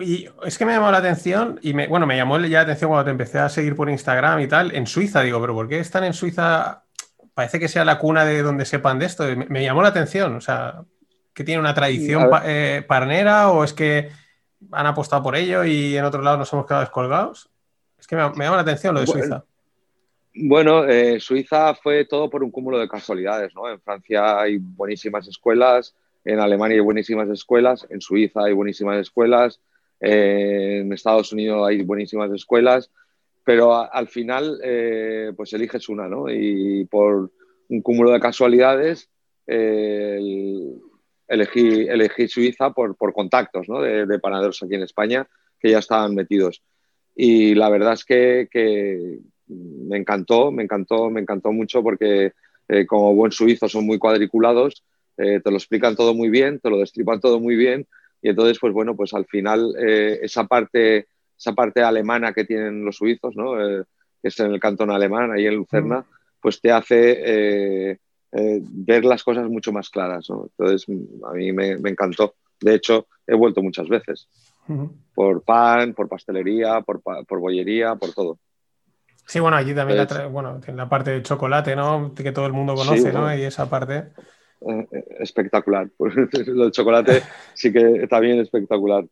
Y es que me llamó la atención, y me, bueno, me llamó ya la atención cuando te empecé a seguir por Instagram y tal, en Suiza, digo, pero ¿por qué están en Suiza? Parece que sea la cuna de donde sepan de esto. Me, llamó la atención, o sea, que tiene una tradición eh, parnera o es que han apostado por ello y en otro lado nos hemos quedado descolgados. Es que me, llama la atención lo de Suiza. Bueno, eh, Suiza fue todo por un cúmulo de casualidades, ¿no? En Francia hay buenísimas escuelas, en Alemania hay buenísimas escuelas, en Suiza hay buenísimas escuelas, en Estados Unidos hay buenísimas escuelas, pero al final eh, pues eliges una, ¿no? Y por un cúmulo de casualidades elegí, elegí, Suiza por, por contactos ¿no? de, panaderos aquí en España que ya estaban metidos. Y la verdad es que, que me encantó, me encantó, me encantó mucho porque eh, como buen suizo son muy cuadriculados, eh, te lo explican todo muy bien, te lo destripan todo muy bien y entonces, pues bueno, pues al final eh, esa, parte, esa parte alemana que tienen los suizos, ¿no? Eh, que es en el cantón alemán, ahí en Lucerna, pues te hace eh, ver las cosas mucho más claras. ¿no? Entonces, a mí me, encantó. De hecho, he vuelto muchas veces. Por pan, por pastelería, por, por bollería, por todo. Sí, bueno, allí también la, bueno, en la parte de chocolate, ¿no? Que todo el mundo conoce, ¿no? Y esa parte. Eh, espectacular. Pues el chocolate sí que está bien espectacular.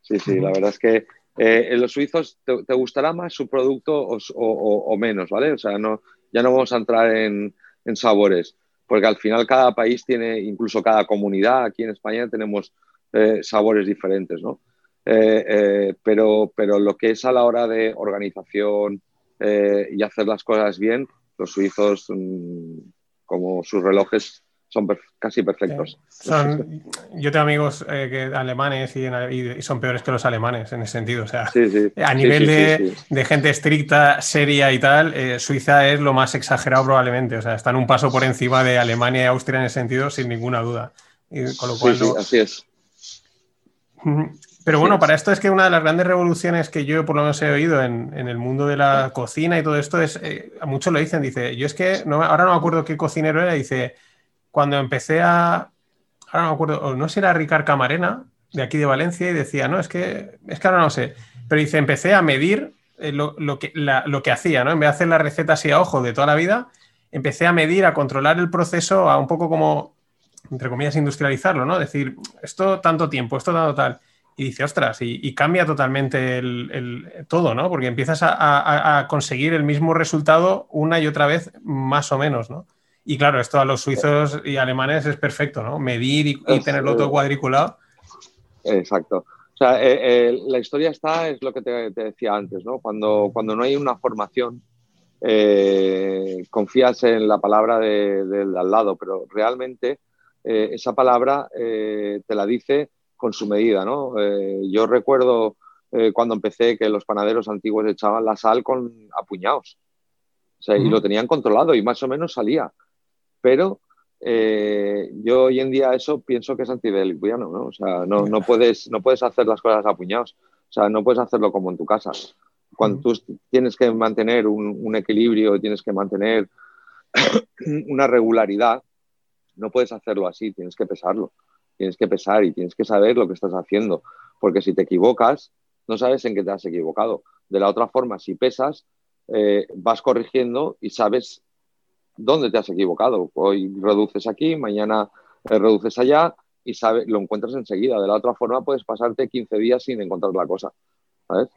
Sí, sí, la verdad es que eh, en los suizos te, gustará más su producto o, menos, ¿vale? O sea, no, ya no vamos a entrar en, sabores, porque al final cada país tiene, incluso cada comunidad, aquí en España tenemos eh, sabores diferentes, ¿no? pero, pero lo que es a la hora de organización y hacer las cosas bien, los suizos, mm, como sus relojes, son casi perfectos. yo tengo amigos eh, que, alemanes y, son peores que los alemanes en ese sentido. O sea, a nivel de, gente estricta, seria y tal, eh, Suiza es lo más exagerado probablemente. O sea, están un paso por encima de Alemania y Austria en ese sentido, sin ninguna duda. Y con lo cual, así es. Pero bueno, para esto es que una de las grandes revoluciones que yo por lo menos he oído en, el mundo de la cocina y todo esto es, eh, a muchos lo dicen, dice, yo es que no, ahora no me acuerdo qué cocinero era, dice, cuando empecé a, ahora no me acuerdo, no sé si era Ricard Camarena, de aquí de Valencia, y decía, no, es que, es que ahora no sé, pero dice, empecé a medir eh, lo, que, lo que hacía, ¿no? En vez de hacer la receta así a ojo de toda la vida, empecé a medir, a controlar el proceso, a un poco como, entre comillas, industrializarlo, ¿no? Decir, esto tanto tiempo, esto tanto tal y dice, ostras, y, cambia totalmente el, todo, ¿no? Porque empiezas a, conseguir el mismo resultado una y otra vez, más o menos, ¿no? Y claro, esto a los suizos y alemanes es perfecto, ¿no? Medir y, tenerlo todo cuadriculado. Exacto. O sea, eh, eh, la historia está, es lo que te, decía antes, ¿no? Cuando, cuando no hay una formación, eh, confías en la palabra del al lado, pero realmente esa palabra te la dice con su medida, ¿no? Eh, yo recuerdo eh, cuando empecé que los panaderos antiguos echaban la sal con apuñados. O sea, y lo tenían controlado y más o menos salía. Pero eh, yo hoy en día eso pienso que es antidelicuiano, ¿no? O sea, no, no, puedes, no puedes hacer las cosas a puñados. O sea, no puedes hacerlo como en tu casa. Cuando tú tienes que mantener un, un equilibrio, tienes que mantener una regularidad, no puedes hacerlo así, tienes que pesarlo tienes que pesar y tienes que saber lo que estás haciendo, porque si te equivocas, no sabes en qué te has equivocado. De la otra forma, si pesas, eh, vas corrigiendo y sabes dónde te has equivocado. Hoy reduces aquí, mañana eh, reduces allá y sabes, lo encuentras enseguida. De la otra forma, puedes pasarte 15 días sin encontrar la cosa. ¿sabes?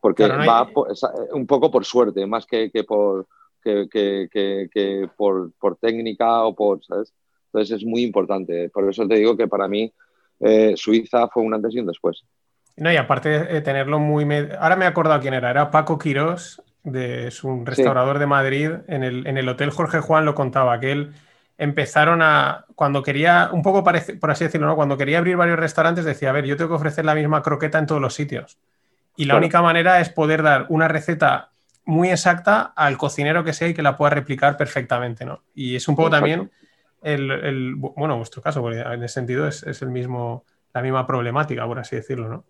Porque va eh, un poco por suerte, más que, por, que, por, por, técnica o por, ¿sabes? Entonces es muy importante. Por eso te digo que para mí eh, Suiza fue un antes y un después. No, y aparte de tenerlo muy... Ahora me he acordado quién era. Era Paco Quirós, de, es un restaurador de Madrid. En el, en el, Hotel Jorge Juan lo contaba, que él empezaron a... Cuando quería, un poco parece, por así decirlo, ¿no? cuando quería abrir varios restaurantes decía, a ver, yo tengo que ofrecer la misma croqueta en todos los sitios. Y la única manera es poder dar una receta muy exacta al cocinero que sea y que la pueda replicar perfectamente, ¿no? Y es un poco también el, bueno, vuestro caso, porque en ese sentido es, el mismo, la misma problemática, por así decirlo, ¿no?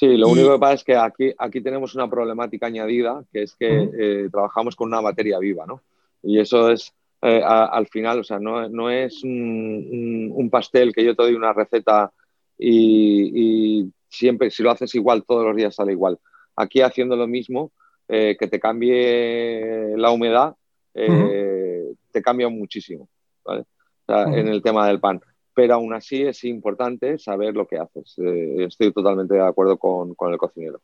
Sí, lo único que pasa es que aquí, aquí tenemos una problemática añadida, que es que eh, trabajamos con una materia viva, ¿no? Y eso es, eh, al final, o sea, no, no es un, pastel que yo te doy una receta y, siempre, si lo haces igual, todos los días sale igual. Aquí haciendo lo mismo, eh, que te cambie la humedad, te cambia muchísimo en el tema del pan. Pero aún así es importante saber lo que haces. Eh, estoy totalmente de acuerdo con, el cocinero.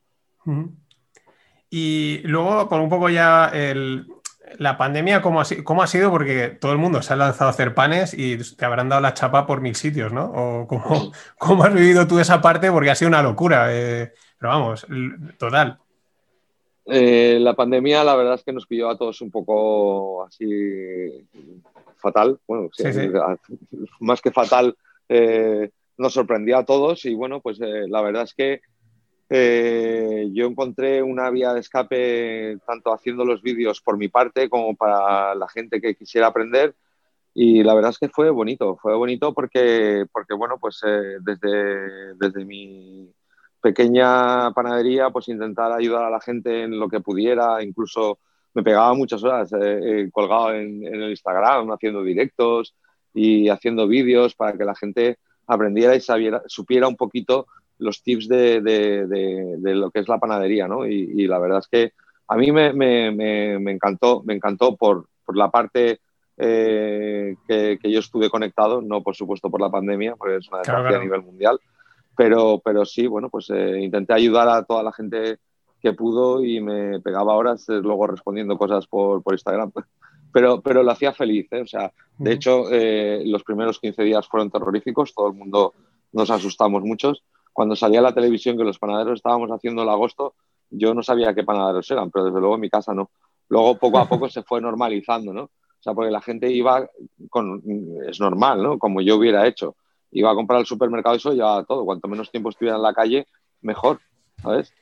Y luego, por un poco ya la pandemia, ¿cómo ha, ¿cómo ha, sido? Porque todo el mundo se ha lanzado a hacer panes y te habrán dado la chapa por mil sitios, ¿no? ¿O cómo, cómo has vivido tú esa parte? Porque ha sido una locura. Eh, pero vamos, total. Eh, la pandemia, la verdad es que nos pilló a todos un poco así fatal. Bueno, más que fatal, eh, nos sorprendió a todos y bueno, pues eh, la verdad es que yo encontré una vía de escape tanto haciendo los vídeos por mi parte como para la gente que quisiera aprender y la verdad es que fue bonito, fue bonito porque, porque bueno, pues desde, desde mi pequeña panadería, pues intentar ayudar a la gente en lo que pudiera, incluso me pegaba muchas horas eh, eh, colgado en, el Instagram, haciendo directos y haciendo vídeos para que la gente aprendiera y sabiera, supiera un poquito los tips de, de, lo que es la panadería, ¿no? Y, la verdad es que a mí me, me, me, encantó, me encantó por, por la parte eh, que, que, yo estuve conectado, no por supuesto por la pandemia, porque es una desgracia a nivel mundial, pero, pero sí, bueno, pues eh, intenté ayudar a toda la gente que pudo y me pegaba horas eh, luego respondiendo cosas por, por Instagram. Pero, pero lo hacía feliz, ¿eh? O sea, de hecho, los primeros 15 días fueron terroríficos, todo el mundo nos asustamos muchos. Cuando salía a la televisión que los panaderos estábamos haciendo el agosto, yo no sabía qué panaderos eran, pero desde luego en mi casa no. Luego, poco a poco, se fue normalizando, ¿no? O sea, porque la gente iba con, es normal, ¿no? Como yo hubiera hecho. Iba a comprar al supermercado y eso ya todo. Cuanto menos tiempo estuviera en la calle, mejor, ¿sabes?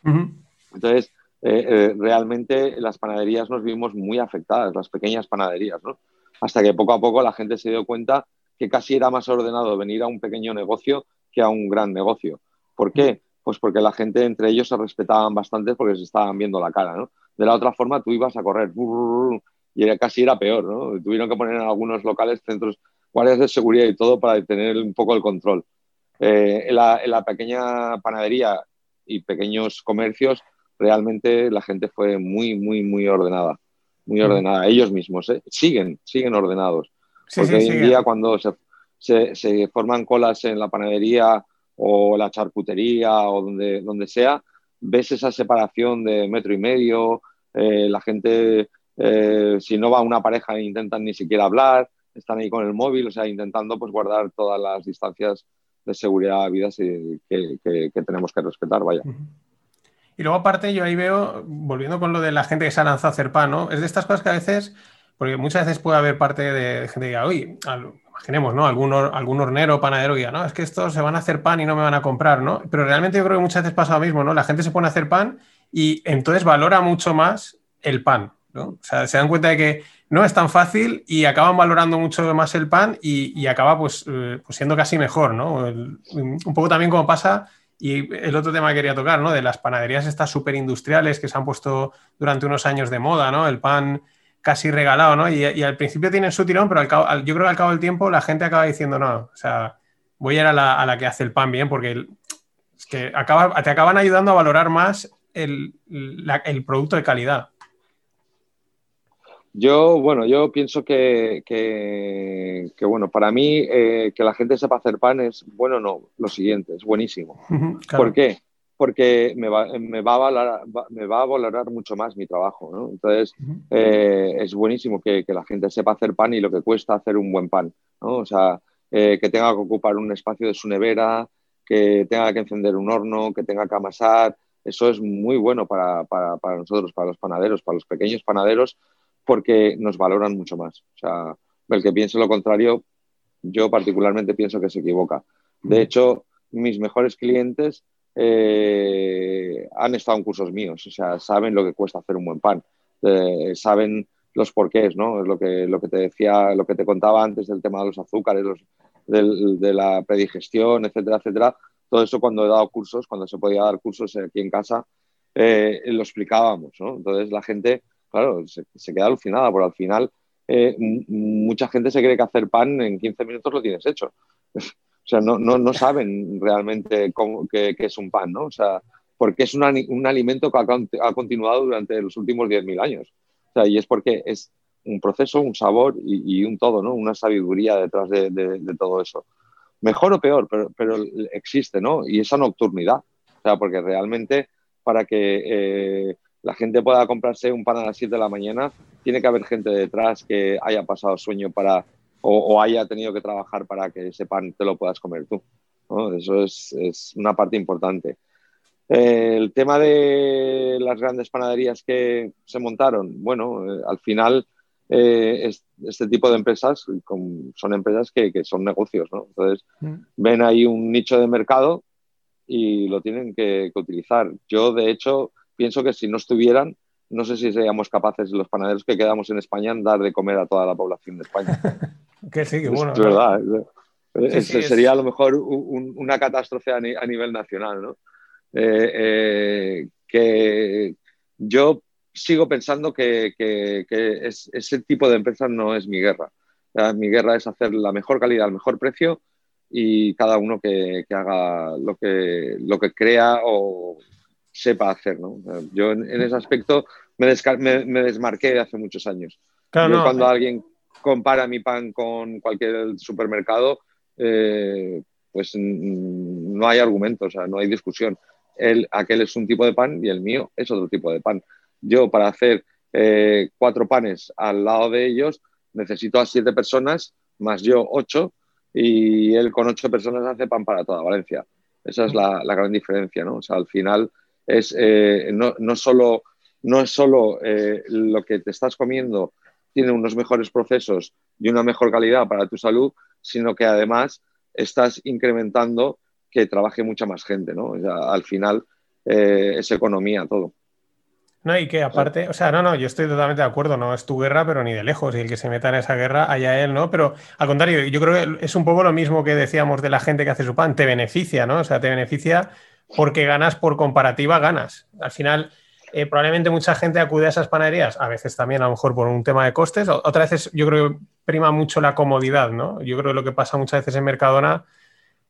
Entonces, eh, eh, realmente las panaderías nos vimos muy afectadas, las pequeñas panaderías, ¿no? Hasta que poco a poco la gente se dio cuenta que casi era más ordenado venir a un pequeño negocio que a un gran negocio. ¿Por qué? Pues porque la gente entre ellos se respetaban bastante porque se estaban viendo la cara, ¿no? De la otra forma tú ibas a correr y casi era peor, ¿no? Tuvieron que poner en algunos locales centros, guardias de seguridad y todo para tener un poco el control. Eh, en, la, pequeña panadería y pequeños comercios realmente la gente fue muy, muy, muy ordenada, muy ordenada. Ellos mismos ¿eh? siguen, siguen ordenados. Porque hoy en día cuando se, se, forman colas en la panadería o la charcutería o donde, donde sea, ves esa separación de metro y medio, eh, la gente, eh, si no va una pareja, intentan ni siquiera hablar, están ahí con el móvil, o sea, intentando pues guardar todas las distancias de seguridad vidas que, que, tenemos que respetar, vaya. Y luego aparte yo ahí veo, volviendo con lo de la gente que se ha lanzado a hacer pan, ¿no? Es de estas cosas que a veces porque muchas veces puede haber parte de gente que diga, oye, imaginemos, ¿no? Algún, algún hornero, panadero diga, no, es que estos se van a hacer pan y no me van a comprar, ¿no? Pero realmente yo creo que muchas veces pasa lo mismo, ¿no? La gente se pone a hacer pan y entonces valora mucho más el pan, ¿no? O sea, se dan cuenta de que no es tan fácil y acaban valorando mucho más el pan y, acaba pues, eh, pues, siendo casi mejor, ¿no? un poco también como pasa y el otro tema que quería tocar, ¿no? De las panaderías estas súper industriales que se han puesto durante unos años de moda, ¿no? El pan casi regalado, ¿no? Y, al principio tienen su tirón, pero al yo creo que al cabo del tiempo la gente acaba diciendo, no, o sea, voy a ir a la, que hace el pan bien, porque es que acaba, te acaban ayudando a valorar más el, producto de calidad. Yo, bueno, yo pienso que, bueno, para mí eh, que la gente sepa hacer pan es, bueno, no, lo siguiente, es buenísimo. ¿Por qué? porque me va, me va, a, valorar, me va a valorar mucho más mi trabajo. ¿no? Entonces, eh, es buenísimo que, que, la gente sepa hacer pan y lo que cuesta hacer un buen pan. ¿no? O sea, eh, que tenga que ocupar un espacio de su nevera, que tenga que encender un horno, que tenga que amasar. Eso es muy bueno para, para, para nosotros, para los panaderos, para los pequeños panaderos, porque nos valoran mucho más. O sea, el que piense lo contrario, yo particularmente pienso que se equivoca. De hecho, mis mejores clientes eh, han estado en cursos míos, o sea, saben lo que cuesta hacer un buen pan, eh, saben los porqués, ¿no? Es lo que, lo que te decía, lo que te contaba antes del tema de los azúcares, de la predigestión, etcétera, etcétera. Todo eso cuando he dado cursos, cuando se podía dar cursos aquí en casa, eh, lo explicábamos, ¿no? Entonces la gente, claro, se, se queda alucinada, porque al final mucha gente se cree que hacer pan en 15 minutos lo tienes hecho. O sea, no, no, no saben realmente cómo, qué, es un pan, ¿no? O sea, porque es un, un alimento que ha, continuado durante los últimos 10.000 años. O sea, y es porque es un proceso, un sabor y, un todo, ¿no? Una sabiduría detrás de, de, todo eso. Mejor o peor, pero, pero, existe, ¿no? Y esa nocturnidad. O sea, porque realmente para que eh, la gente pueda comprarse un pan a las 7 de la mañana, tiene que haber gente detrás que haya pasado sueño para o, haya tenido que trabajar para que ese pan te lo puedas comer tú. Eso es, una parte importante. Eh, el tema de las grandes panaderías que se montaron, bueno, eh, al final eh, este tipo de empresas son empresas que, son negocios, ¿no? Entonces mm. ven ahí un nicho de mercado y lo tienen que, que, utilizar. Yo, de hecho, pienso que si no estuvieran, no sé si seríamos capaces, los panaderos que quedamos en España, dar de comer a toda la población de España. Que sí, que bueno. Es verdad. sería a lo mejor una catástrofe a, nivel nacional, ¿no? Eh, eh, que yo sigo pensando que, ese tipo de empresas no es mi guerra. mi guerra es hacer la mejor calidad, el mejor precio y cada uno que, haga lo que, lo que crea o sepa hacer. ¿no? Yo en, ese aspecto me, desmarqué de hace muchos años. Claro, cuando alguien compara mi pan con cualquier supermercado, eh, pues no hay argumento, o sea, no hay discusión. El, aquel es un tipo de pan y el mío es otro tipo de pan. Yo para hacer eh, cuatro panes al lado de ellos necesito a siete personas, más yo ocho, y él con ocho personas hace pan para toda Valencia. Esa es la, gran diferencia, ¿no? O sea, al final es, eh, no, no, solo, no es solo lo que te estás comiendo tiene unos mejores procesos y una mejor calidad para tu salud, sino que además estás incrementando que trabaje mucha más gente, ¿no? al final eh, es economía todo. No, y que aparte, o sea, no, no, yo estoy totalmente de acuerdo, no es tu guerra, pero ni de lejos, y el que se meta en esa guerra, allá él, ¿no? Pero al contrario, yo creo que es un poco lo mismo que decíamos de la gente que hace su pan, te beneficia, ¿no? O sea, te beneficia porque ganas por comparativa, ganas. Al final, eh, probablemente mucha gente acude a esas panaderías, a veces también a lo mejor por un tema de costes, otras veces yo creo que prima mucho la comodidad, ¿no? Yo creo que lo que pasa muchas veces en Mercadona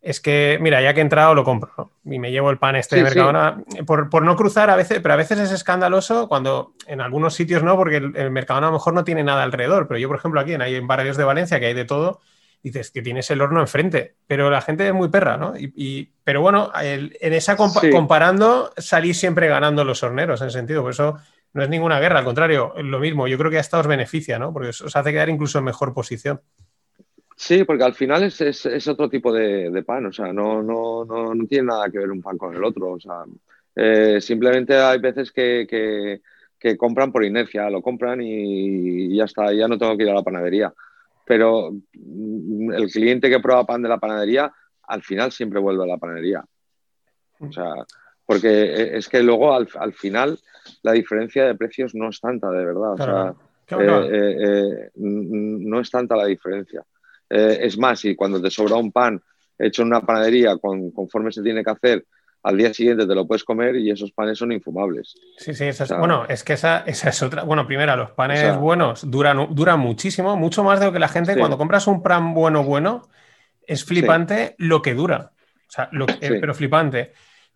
es que, mira, ya que he entrado lo compro y me llevo el pan este de Mercadona por, no cruzar a veces, pero a veces es escandaloso cuando en algunos sitios no, porque el, Mercadona a lo mejor no tiene nada alrededor, pero yo, por ejemplo, aquí en, hay en barrios de Valencia que hay de todo, dices que tienes el horno enfrente, pero la gente es muy perra, ¿no? Y, pero bueno, en esa comparando salís siempre ganando los horneros en sentido, por eso no es ninguna guerra, al contrario, lo mismo, yo creo que hasta os beneficia, ¿no? Porque os hace quedar incluso en mejor posición. Sí, porque al final es, otro tipo de, pan, o sea, no, no, no, tiene nada que ver un pan con el otro, o sea, eh, simplemente hay veces que, compran por inercia, lo compran y ya está, ya no tengo que ir a la panadería. Pero mm, el cliente que prueba pan de la panadería, al final siempre vuelve a la panadería. O sea, porque e, es que luego al, final la diferencia de precios no es tanta, de verdad. O sea, eh, eh, eh, no es tanta la diferencia. es más, y cuando te sobra un pan hecho en una panadería conforme se tiene que hacer, al día siguiente te lo puedes comer y esos panes son infumables. Sí, sí, bueno, es que esa, es otra. Bueno, primero, los panes buenos duran, duran muchísimo, mucho más de lo que la gente, cuando compras un pan bueno, bueno, es flipante lo que dura. O sea, lo pero flipante.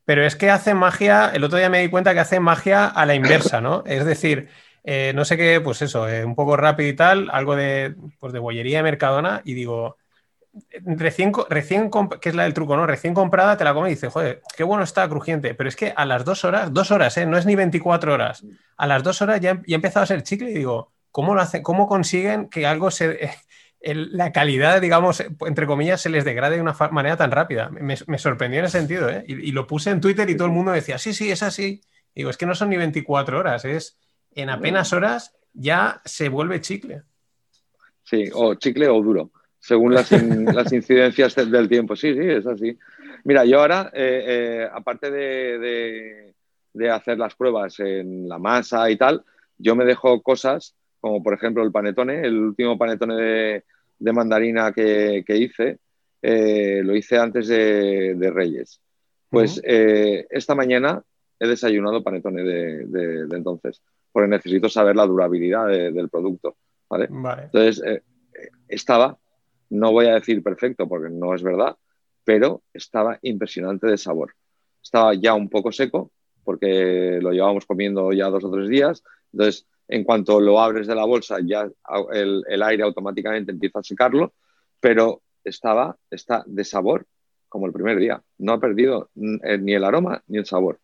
Pero es que hace magia, el otro día me di cuenta que hace magia a la inversa, ¿no? Es decir, eh, no sé qué, pues eso, eh, un poco rápido y tal, algo de, pues de bollería de Mercadona, y digo, recién, recién que es la del truco, ¿no? Recién comprada te la come y dices, joder, qué bueno está, crujiente. Pero es que a las dos horas, dos horas, ¿eh? No es ni 24 horas. A las dos horas ya, ya ha empezado a ser chicle y digo, ¿cómo lo hacen? ¿Cómo consiguen que algo se, la calidad, digamos, entre comillas, se les degrade de una manera tan rápida. Me, sorprendió en ese sentido, ¿eh? y, lo puse en Twitter y todo el mundo decía, sí, sí, es así. digo, es que no son ni 24 horas, es en apenas horas ya se vuelve chicle. Sí, o chicle o duro, según las, incidencias del tiempo. Sí, sí, es así. Mira, yo ahora, eh, eh, aparte de, hacer las pruebas en la masa y tal, yo me dejo cosas como por ejemplo el panetone, el último panetone de, mandarina que, hice, eh, lo hice antes de, Reyes. Pues esta mañana he desayunado panetone de, entonces, porque necesito saber la durabilidad del producto. ¿vale? Entonces, estaba, no voy a decir perfecto porque no es verdad, pero estaba impresionante de sabor. Estaba ya un poco seco porque lo llevábamos comiendo ya dos o tres días. Entonces, en cuanto lo abres de la bolsa, ya el, aire automáticamente empieza a secarlo, pero estaba, está de sabor como el primer día. No ha perdido eh, ni el aroma ni el sabor.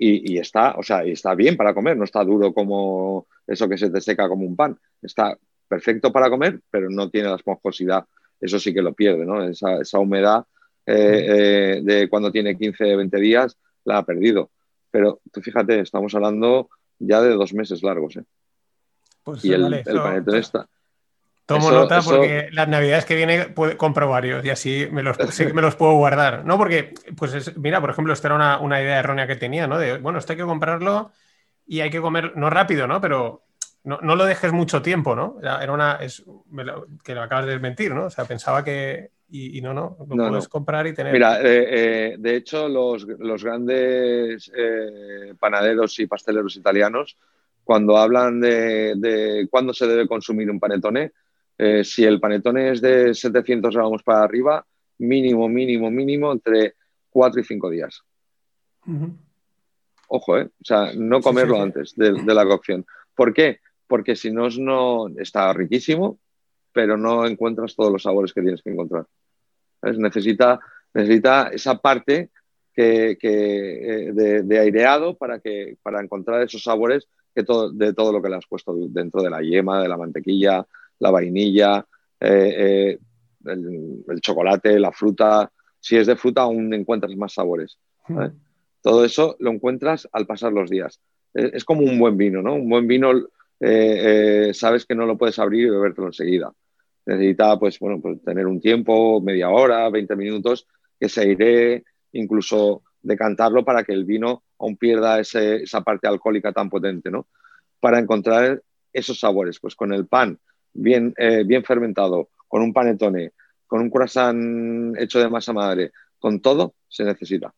Y, está, o sea, está bien para comer, no está duro como eso que se te seca como un pan. Está perfecto para comer, pero no tiene la esponjosidad. Eso sí que lo pierde, ¿no? Esa, humedad eh, eh, de cuando tiene 15, 20 días la ha perdido. Pero tú fíjate, estamos hablando ya de dos meses largos. ¿eh? Pues y el, panetone está. Tomo nota porque las navidades que viene compro varios y así me los, me los puedo guardar. No, porque, pues mira, por ejemplo, esta era una, idea errónea que tenía, ¿no? De, bueno, esto hay que comprarlo y hay que comer, no rápido, ¿no? Pero no, lo dejes mucho tiempo, ¿no? Era, una, es, que lo acabas de desmentir, ¿no? O sea, pensaba que, y, no, no, lo puedes comprar y tener. Mira, eh, eh, de hecho, los, grandes eh, panaderos y pasteleros italianos, cuando hablan de, de cuándo se debe consumir un panetone, si el panetone es de 700 gramos para arriba, mínimo, mínimo, mínimo, entre 4 y 5 días. Ojo, ¿eh? O sea, no comerlo antes de, de, la cocción. ¿Por qué? Porque si no, no está riquísimo, pero no encuentras todos los sabores que tienes que encontrar. Necesita, necesita esa parte que, eh, de, aireado para, que, para encontrar esos sabores que todo, de todo lo que le has puesto dentro de la yema, de la mantequilla, la vainilla, eh, eh, el, chocolate, la fruta. Si es de fruta, aún encuentras más sabores. Hmm. Todo eso lo encuentras al pasar los días. Es, como un buen vino, ¿no? Un buen vino eh, sabes que no lo puedes abrir y bebértelo enseguida. Necesita, pues, bueno, pues tener un tiempo, media hora, 20 minutos, que se iré, incluso decantarlo para que el vino aún pierda esa parte alcohólica tan potente, ¿no? Para encontrar esos sabores, pues con el pan bien, bien fermentado, con un panetone, con un croissant hecho de masa madre, con todo se necesita.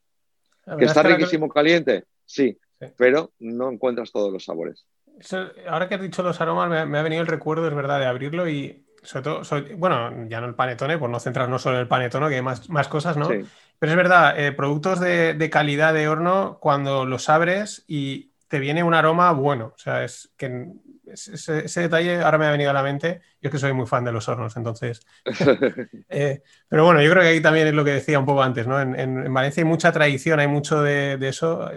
¿Que está riquísimo caliente? Sí, pero no encuentras todos los sabores. Ahora que has dicho los aromas, me ha, venido el recuerdo, es verdad, de abrirlo y sobre todo, bueno, ya no el panetone, por no centrarnos solo en el panetone, que hay más, más cosas, ¿no? Pero es verdad, eh, productos de, de, calidad de horno, cuando los abres y te viene un aroma bueno, o sea, es que ese, detalle ahora me ha venido a la mente. Yo es que soy muy fan de los hornos, entonces. Eh, pero bueno, yo creo que ahí también es lo que decía un poco antes, ¿no? En, Valencia hay mucha tradición, hay mucho de, eso.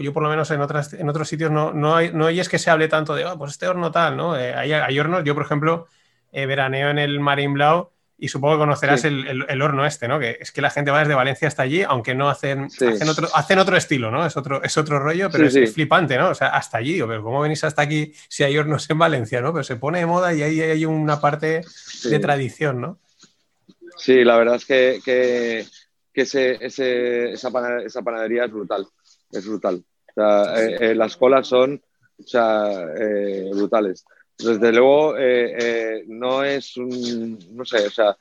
Yo, por lo menos, en, otras, en otros sitios no, no, hay, no es que se hable tanto de, oh, pues este horno tal, ¿no? Eh, hay, hornos, yo, por ejemplo, eh, veraneo en el Marín Blau y supongo que conocerás el, horno este, ¿no? Que es que la gente va desde Valencia hasta allí, aunque no hacen, hacen, otro, hacen otro estilo, ¿no? Es otro, es otro rollo, pero es, flipante, ¿no? O sea, hasta allí, pero ¿cómo venís hasta aquí si hay hornos en Valencia, ¿no? Pero se pone de moda y ahí hay una parte de tradición, ¿no? Sí, la verdad es que, que, esa, panadería, es brutal, es brutal. O sea, eh, eh, las colas son o sea, eh, brutales. Desde luego, eh, eh, no es un, no sé, o sea,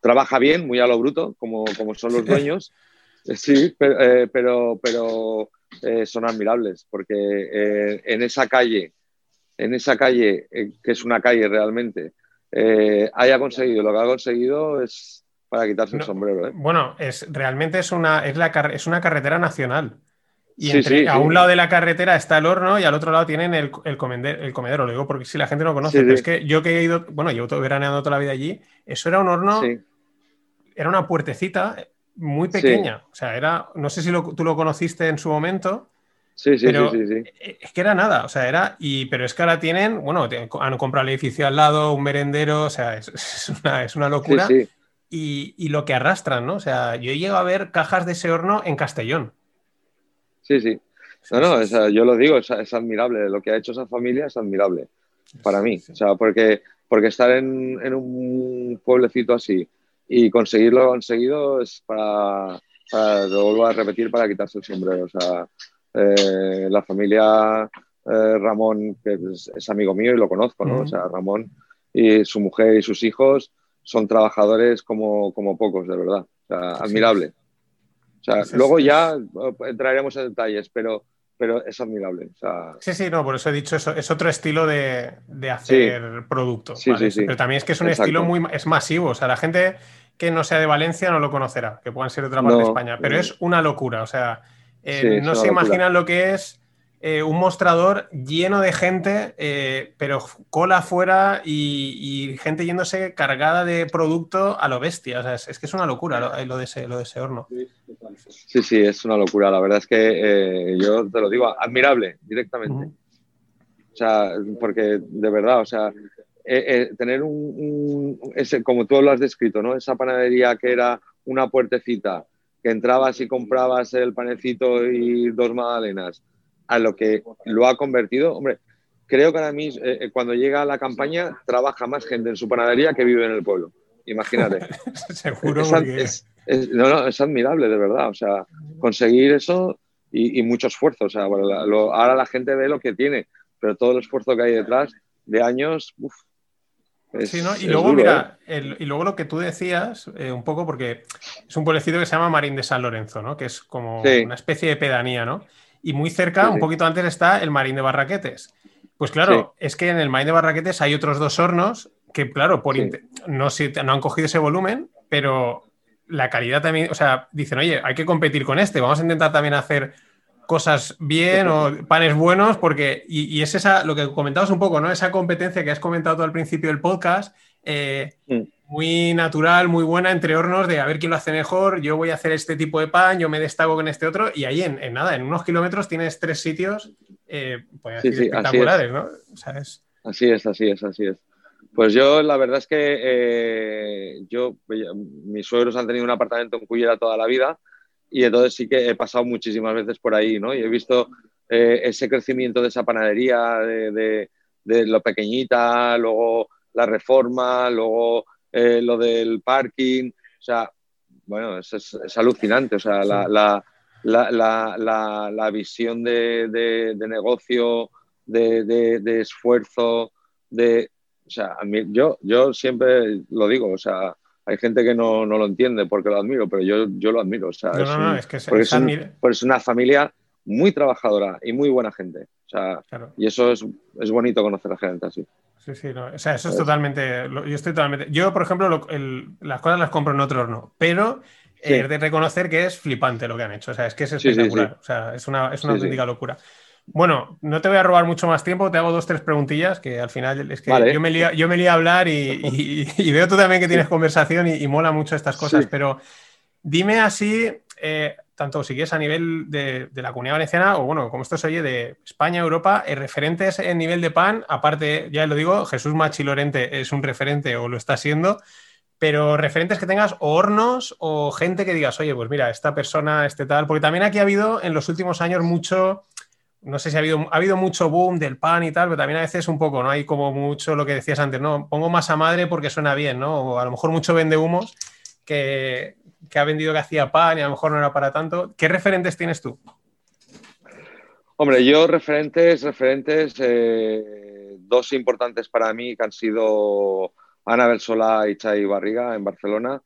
trabaja bien, muy a lo bruto, como, como son los dueños, sí, pero, pero, pero son admirables, porque en esa calle, en esa calle, que es una calle realmente, haya conseguido lo que ha conseguido es para quitarse el sombrero. Bueno, es, realmente es una, es, la, es una carretera nacional. Y a un lado de la carretera está el horno y al otro lado tienen el, el, el comedero. Lo digo porque si la gente no conoce, pero es que yo que he ido, bueno, llevo todo veraneando toda la vida allí, eso era un horno, era una puertecita muy pequeña. O sea, era, no sé si tú lo conociste en su momento. Sí, sí, pero sí, sí, Es que era nada, o sea, era, y, pero es que ahora tienen, bueno, han comprado el edificio al lado, un merendero, o sea, es, una, es una locura. Y, y, lo que arrastran, ¿no? O sea, yo he llegado a ver cajas de ese horno en Castellón. Sí, sí. No, no, yo lo digo, es, admirable. Lo que ha hecho esa familia es admirable para mí. O sea, porque, porque estar en, un pueblecito así y conseguirlo conseguido es para, lo vuelvo a repetir, para quitarse el sombrero. O sea, eh, la familia eh, Ramón, que es, amigo mío y lo conozco, ¿no? O sea, Ramón y su mujer y sus hijos son trabajadores como, como pocos, de verdad. O sea, admirable. O sea, luego ya eh, entraremos en detalles, pero, pero es admirable. Sí, sí, no, por eso he dicho eso. Es otro estilo de, hacer producto. Sí, sí, pero también es que es un estilo muy es masivo. O sea, la gente que no sea de Valencia no lo conocerá, que puedan ser de otra parte de España. Pero es una locura. O sea, eh, no se imaginan lo que es eh, un mostrador lleno de gente, eh, pero cola afuera y, gente yéndose cargada de producto a lo bestia. O sea, es, que es una locura lo, de ese, lo de ese horno. Sí, sí, es una locura. La verdad es que eh, yo te lo digo, admirable directamente. O sea, porque de verdad, o sea, tener un, ese, como tú lo has descrito, ¿no? Esa panadería que era una puertecita, que entrabas y comprabas el panecito y dos magdalenas a lo que lo ha convertido. Hombre, creo que ahora mismo, eh, eh, cuando llega la campaña, trabaja más gente en su panadería que vive en el pueblo. Imagínate. Seguro. Es, no, no, es admirable, de verdad. O sea, conseguir eso y, mucho esfuerzo. O sea, ahora la gente ve lo que tiene, pero todo el esfuerzo que hay detrás de años, sí, ¿no? Y luego, mira, ¿eh? y luego lo que tú decías, un poco porque es un pueblecito que se llama Marín de San Lorenzo, ¿no? Que es como una especie de pedanía, ¿no? Y muy cerca, un poquito antes, está el Marín de Barraquetes. Pues claro, es que en el Marín de Barraquetes hay otros dos hornos que, claro, por no, no han cogido ese volumen, pero la calidad también, o sea, dicen, oye, hay que competir con este, vamos a intentar también hacer cosas bien o panes buenos, porque, y, es esa, lo que comentabas un poco, ¿no? Esa competencia que has comentado tú al principio del podcast, eh, mm muy natural, muy buena entre hornos de a ver quién lo hace mejor, yo voy a hacer este tipo de pan, yo me destaco con este otro y ahí en, nada, en unos kilómetros tienes tres sitios eh, pues, espectaculares, ¿no? Así es, así es, así es. Pues yo la verdad es que eh, yo, mis suegros han tenido un apartamento en Cuyera toda la vida y entonces sí que he pasado muchísimas veces por ahí, ¿no? Y he visto eh, ese crecimiento de esa panadería, de, de lo pequeñita, luego la reforma, luego eh, lo del parking, o sea, bueno, es, es, alucinante, o sea, la, la, la, la, visión de, de, negocio, de, de, esfuerzo, de, o sea, yo, yo siempre lo digo, o sea, hay gente que no, no, lo entiende porque lo admiro, pero yo, yo lo admiro, o sea, es, que porque es, una familia muy trabajadora y muy buena gente, o sea, y eso es, es bonito conocer a gente así. Sí, sí, no. o sea, eso es totalmente, yo estoy totalmente, yo por ejemplo las cosas las compro en otros no, pero es de reconocer que es flipante lo que han hecho, o sea, es que es espectacular, o sea, es una, es una auténtica locura. Bueno, no te voy a robar mucho más tiempo, te hago dos, tres preguntillas, que al final es que yo, me lío, yo me a hablar y, veo tú también que tienes conversación y, mola mucho estas cosas, pero dime así, eh, tanto si quieres a nivel de, la comunidad valenciana o bueno, como esto se oye de España, Europa, eh, referentes en nivel de pan, aparte, ya lo digo, Jesús Machi Lorente es un referente o lo está siendo, pero referentes que tengas o hornos o gente que digas, oye, pues mira, esta persona, este tal, porque también aquí ha habido en los últimos años mucho, no sé si ha habido, ha habido mucho boom del pan y tal, pero también a veces un poco, ¿no? Hay como mucho lo que decías antes, ¿no? Pongo masa madre porque suena bien, ¿no? O a lo mejor mucho vende humos que, que ha vendido que hacía pan y a lo mejor no era para tanto. ¿Qué referentes tienes tú? Hombre, yo referentes, referentes, eh, dos importantes para mí que han sido Ana Solá y Chay Barriga en Barcelona.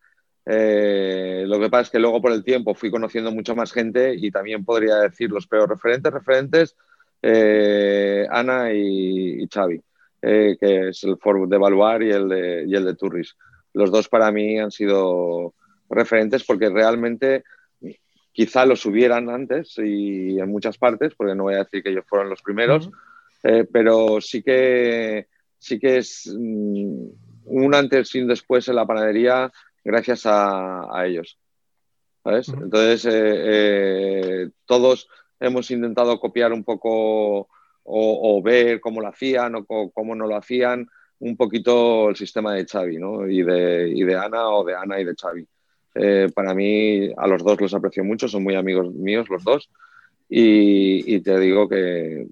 Eh, lo que pasa es que luego por el tiempo fui conociendo mucha más gente y también podría decir los peores referentes, referentes, eh, Ana y, Xavi, que es el de Evaluar y el de, y el de Turris. Los dos para mí han sido referentes porque realmente quizá los hubieran antes y en muchas partes, porque no voy a decir que ellos fueron los primeros, eh, pero sí que, sí que es mm, un antes y un después en la panadería gracias a, ellos. Entonces, eh, eh, todos hemos intentado copiar un poco o, ver cómo lo hacían o cómo no lo hacían, un poquito el sistema de Xavi ¿no? y, de, y de Ana o de Ana y de Xavi. Eh, para mí, a los dos los aprecio mucho, son muy amigos míos los dos. Y, te digo que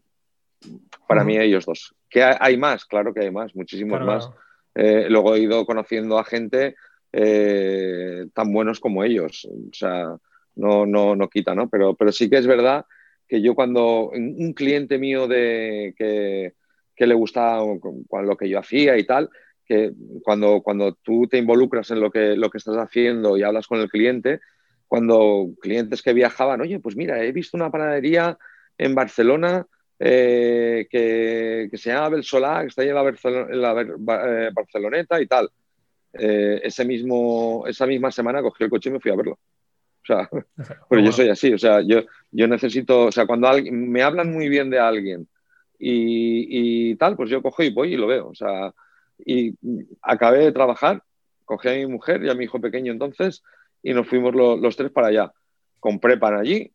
para mí ellos dos. ¿Que hay más? Claro que hay más, muchísimos más. Eh, luego he ido conociendo a gente eh, tan buenos como ellos. O sea, no, no, no quita, ¿no? Pero, pero sí que es verdad que yo cuando un cliente mío de que, que le gustaba lo que yo hacía y tal, que cuando, cuando tú te involucras en lo que, lo que estás haciendo y hablas con el cliente, cuando clientes que viajaban, oye, pues mira, he visto una panadería en Barcelona eh, que, que, se llama Belsolá, que está ahí en la, eh, Barceloneta y tal. Eh, ese mismo, esa misma semana cogí el coche y me fui a verlo. O sea, pero yo soy así, o sea, yo, yo necesito, o sea, cuando alguien, me hablan muy bien de alguien y, y, tal, pues yo cojo y voy y lo veo. O sea, y acabé de trabajar, cogí a mi mujer y a mi hijo pequeño entonces y nos fuimos los tres para allá. Compré pan allí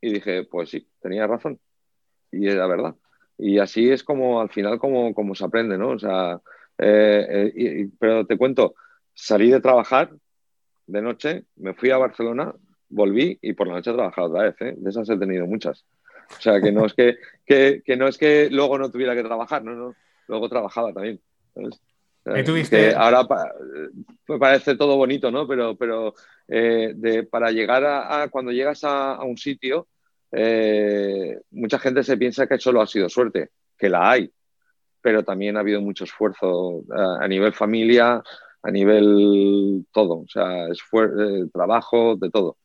y dije, pues sí, tenía razón. Y era verdad. Y así es como al final como, como se aprende, ¿no? O sea, eh, eh, pero te cuento, salí de trabajar de noche, me fui a Barcelona, volví y por la noche he trabajado otra vez, ¿eh? De esas he tenido muchas. O sea, que no es que, que, que no es que luego no tuviera que trabajar, no, no, luego trabajaba también. Tuviste... ahora parece todo bonito, ¿no? Pero, pero eh, para llegar a, cuando llegas a, un sitio, eh, mucha gente se piensa que solo ha sido suerte, que la hay, pero también ha habido mucho esfuerzo a, nivel familia, a nivel todo, o sea, esfuerzo, trabajo, de todo.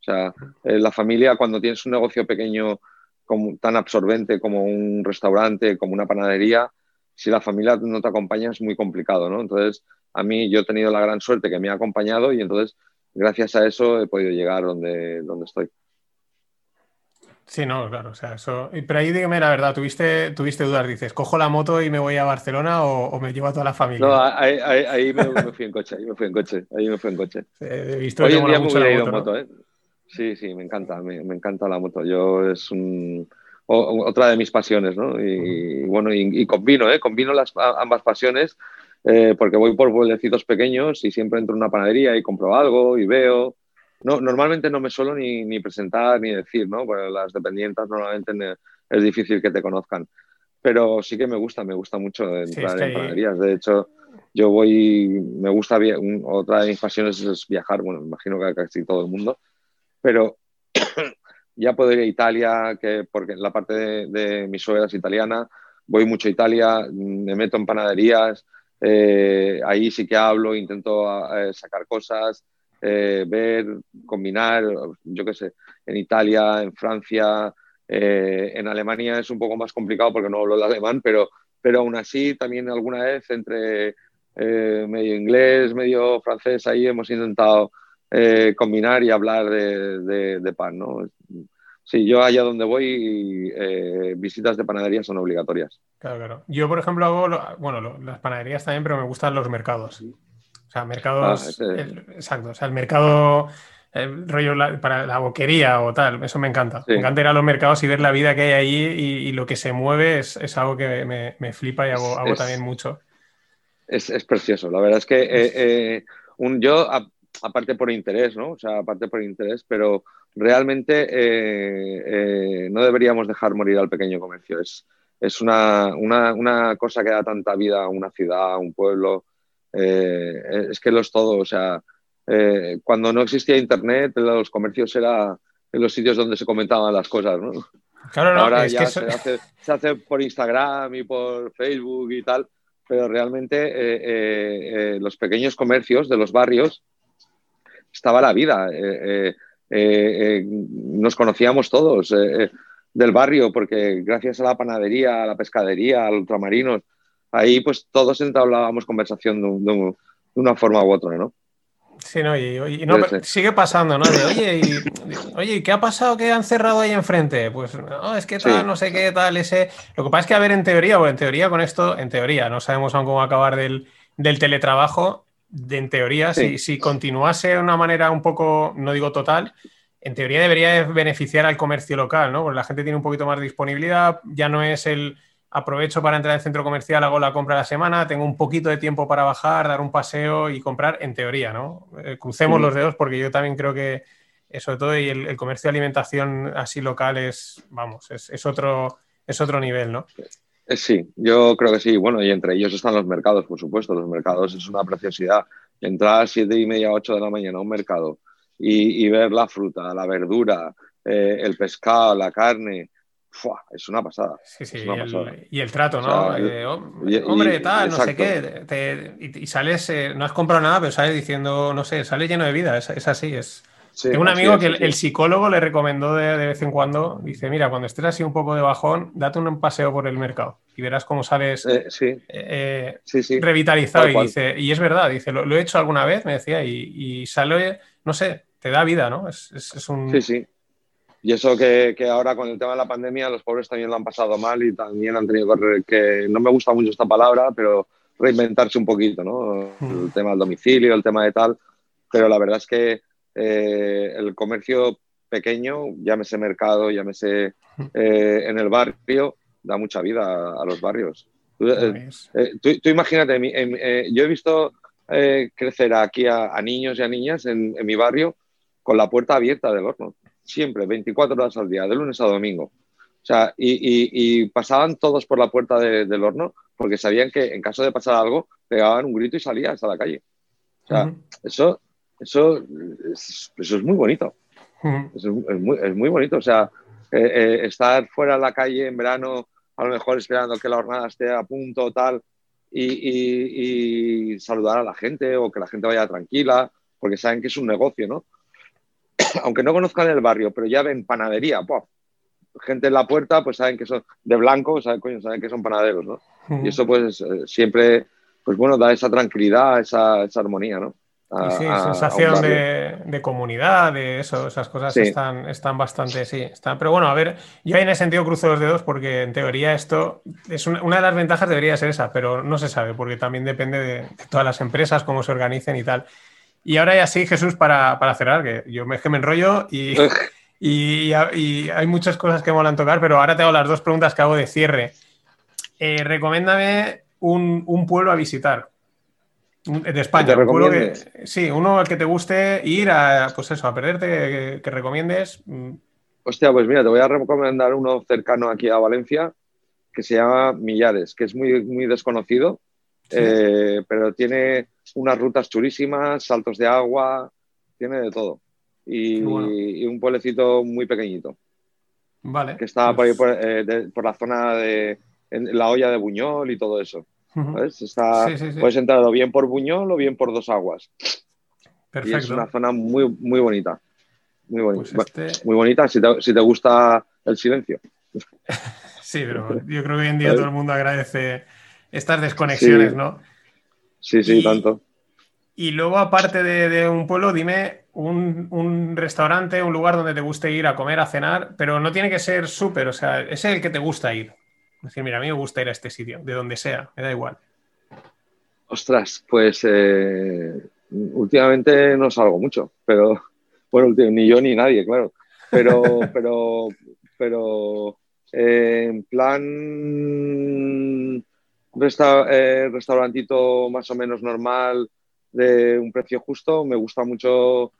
O sea, la familia cuando tienes un negocio pequeño como, tan absorbente como un restaurante, como una panadería, si la familia no te acompaña es muy complicado, ¿no? Entonces, a mí yo he tenido la gran suerte que me ha acompañado y entonces, gracias a eso, he podido llegar donde, donde estoy. Sí, no, claro, o sea, eso. Pero ahí dígame la verdad, ¿tuviste, tuviste dudas? Dices, ¿cojo la moto y me voy a Barcelona o, me llevo a toda la familia? No, ahí, me, fui en coche, ahí me fui en coche, ahí me fui en coche. he visto Hoy en día me hubiera ido en moto, ¿eh? Sí, sí, me encanta, me, me, encanta la moto. Yo es un, otra de mis pasiones, ¿no? Y, bueno, y, combino, ¿eh? Combino las, ambas pasiones eh, porque voy por pueblecitos pequeños y siempre entro en una panadería y compro algo y veo. No, normalmente no me suelo ni, ni presentar ni decir, ¿no? Porque las dependientes normalmente es difícil que te conozcan. pero sí que me gusta, me gusta mucho entrar en panaderías. De hecho, yo voy, me gusta, otra de mis pasiones es viajar, bueno, me imagino que casi todo el mundo, pero ya puedo ir a Italia, que, porque la parte de, mi suegra italiana, voy mucho a Italia, me meto en panaderías, eh, ahí sí que hablo, intento eh, sacar cosas, eh, ver, combinar, yo qué sé, en Italia, en Francia, en Alemania es un poco más complicado porque no hablo el alemán, pero, pero aún así también alguna vez entre medio inglés, medio francés, ahí hemos intentado combinar y hablar de, de pan, ¿no? Sí, yo allá donde voy, eh, visitas de panadería son obligatorias. Claro, claro. Yo, por ejemplo, hago, bueno, las panaderías también, pero me gustan los mercados. O sea, mercados. Ah, exacto. O sea, el mercado, el rollo para la boquería o tal, eso me encanta. Me encanta ir a los mercados y ver la vida que hay ahí y, lo que se mueve es, algo que me, flipa y hago, también mucho. Es, precioso. La verdad es que eh, eh, un, yo, aparte por interés, ¿no? O sea, aparte por interés, pero realmente eh, eh, no deberíamos dejar morir al pequeño comercio. Es, es una, una, cosa que da tanta vida a una ciudad, a un pueblo. Eh, es que lo es todo. O sea, cuando no existía Internet, los comercios eran en los sitios donde se comentaban las cosas, ¿no? Claro, no, Ahora ya se, hace, se, hace, por Instagram y por Facebook y tal, pero realmente los pequeños comercios de los barrios estaba la vida. Eh, eh, nos conocíamos todos eh, del barrio, porque gracias a la panadería, a la pescadería, a los ultramarinos, ahí pues todos entablábamos conversación de, una forma u otra, ¿no? Sí, no, y, no, sigue pasando, ¿no? oye, y, oye, ¿qué ha pasado que han cerrado ahí enfrente? Pues no, es que tal, no sé qué tal, ese. Lo que pasa es que, a ver, en teoría, o en teoría con esto, en teoría, no sabemos aún cómo acabar del, del teletrabajo, en teoría, si, continuase de una manera un poco, no digo total, en teoría debería beneficiar al comercio local, ¿no? Porque la gente tiene un poquito más de disponibilidad, ya no es el aprovecho para entrar al centro comercial, hago la compra a la semana, tengo un poquito de tiempo para bajar, dar un paseo y comprar, en teoría, ¿no? Eh, crucemos los dedos porque yo también creo que, eh, sobre todo, y el, comercio de alimentación así local es, vamos, es, otro, es otro nivel, ¿no? Eh, sí, yo creo que sí. Bueno, y entre ellos están los mercados, por supuesto. Los mercados es una preciosidad. Entrar a siete y media, ocho de la mañana a un mercado y, ver la fruta, la verdura, eh, el pescado, la carne, es una pasada. Sí, sí, y, el, trato, ¿no? Eh, hombre, tal, no sé qué. y, sales, no has comprado nada, pero sales diciendo, no sé, sales lleno de vida. Es, es así, es. Tengo un amigo que el, psicólogo le recomendó de, vez en cuando, dice, mira, cuando estés así un poco de bajón, date un paseo por el mercado y verás cómo sales eh, eh, revitalizado. Y dice, y es verdad, dice, lo, he hecho alguna vez, me decía, y, sale, no sé, te da vida, ¿no? Es, un... Sí, sí. Y eso que, ahora con el tema de la pandemia los pobres también lo han pasado mal y también han tenido que, no me gusta mucho esta palabra, pero reinventarse un poquito, ¿no? Hmm. El tema del domicilio, el tema de tal. Pero la verdad es que eh, el comercio pequeño, llámese mercado, llámese eh, en el barrio, da mucha vida a, los barrios. Tú, eh, imagínate, yo he visto crecer aquí a, niños y a niñas en, mi barrio con la puerta abierta del horno, siempre, 24 horas al día, de lunes a domingo. O sea, y, pasaban todos por la puerta del horno porque sabían que en caso de pasar algo, pegaban un grito y salían hasta la calle. O sea, eso eso es, eso es muy bonito. es, muy, es, muy, bonito. O sea, eh, eh, estar fuera en la calle en verano, a lo mejor esperando que la jornada esté a punto tal, y, y, saludar a la gente o que la gente vaya tranquila, porque saben que es un negocio, ¿no? Aunque no conozcan el barrio, pero ya ven panadería, gente en la puerta, pues saben que son de blanco, saben, coño, saben que son panaderos, ¿no? Y eso pues eh, siempre, pues bueno, da esa tranquilidad, esa, esa armonía, ¿no? Sí, sensación de, comunidad, de eso, esas cosas están, están bastante, sí. Están, pero bueno, a ver, yo en ese sentido cruzo los dedos porque en teoría esto es una, de las ventajas debería ser esa, pero no se sabe porque también depende de, todas las empresas, cómo se organicen y tal. Y ahora ya sí, Jesús, para, cerrar, que yo me, que me enrollo y, y, hay muchas cosas que me van a tocar, pero ahora te hago las dos preguntas que hago de cierre. Eh, recomiéndame un, un pueblo a visitar. De España. Que, sí, uno al que te guste ir a, pues eso, a perderte, que, recomiendes. Mm. Hostia, pues mira, te voy a recomendar uno cercano aquí a Valencia, que se llama Millares, que es muy, muy desconocido, eh, pero tiene unas rutas churísimas, saltos de agua, tiene de todo. Y, un pueblecito muy pequeñito. Vale. Que está por, ahí pues eh, por, la zona de la olla de Buñol y todo eso. Está, Puedes entrar o bien por Buñol o bien por Dos Aguas. Perfecto. Y es una zona muy, muy bonita. Muy bonita. Pues este muy bonita si te, si te gusta el silencio. Sí, pero yo creo que hoy en día todo el mundo agradece estas desconexiones, ¿no? Sí, sí, tanto. Y luego, aparte de, un pueblo, dime un, restaurante, un lugar donde te guste ir a comer, a cenar, pero no tiene que ser súper, o sea, es el que te gusta ir. Decir, mira, a mí me gusta ir a este sitio, de donde sea, me da igual. Ostras, pues eh, últimamente no salgo mucho, pero bueno, ni yo ni nadie, claro. Pero, pero, pero eh, en plan eh, restaurantito más o menos normal de un precio justo, me gusta mucho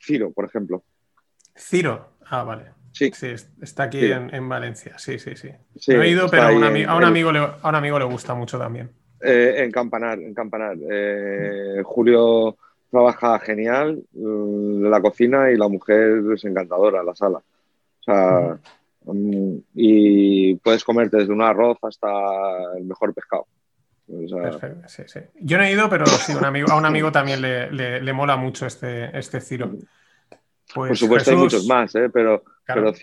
Ciro, por ejemplo. Ciro, ah, vale. Sí. está aquí en, Valencia, sí, sí, sí. no he ido, pero a un, amigo le, a un amigo le gusta mucho también. Eh, en Campanar, en Campanar. Julio trabaja genial mm, la cocina y la mujer es encantadora, la sala. O sea, Mm, y puedes comerte desde un arroz hasta el mejor pescado. Perfecto, sí, sí. Yo no he ido, pero sí, un amigo, a un amigo también le, mola mucho este, este Ciro. Pues, Por supuesto hay muchos más, ¿eh? pero,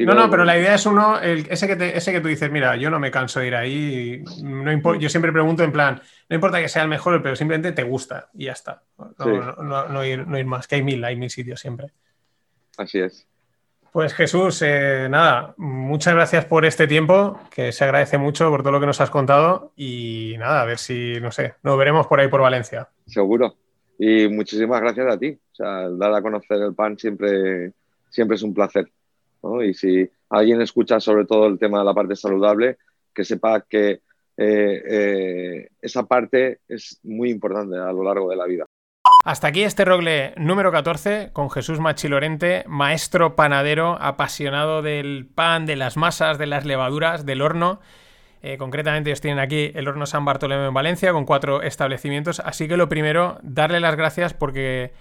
No, no, pero la idea es uno, ese, que ese que tú dices, mira, yo no me canso de ir ahí, no yo siempre pregunto en plan, no importa que sea el mejor, pero simplemente te gusta y ya está. No, ir, no ir más, que hay mil, hay mil sitios siempre. Así es. Pues Jesús, eh, nada, muchas gracias por este tiempo, que se agradece mucho por todo lo que nos has contado y nada, a ver si, no sé, nos veremos por ahí por Valencia. Seguro. Y muchísimas gracias a ti. O sea, dar a conocer el pan siempre, siempre es un placer. Y si alguien escucha sobre todo el tema de la parte saludable, que sepa que eh, eh, esa parte es muy importante a lo largo de la vida. Hasta aquí este rogle número 14 con Jesús Machilorente, maestro panadero, apasionado del pan, de las masas, de las levaduras, del horno. Eh, concretamente ellos tienen aquí el horno San Bartolomé en Valencia con cuatro establecimientos. Así que lo primero, darle las gracias porque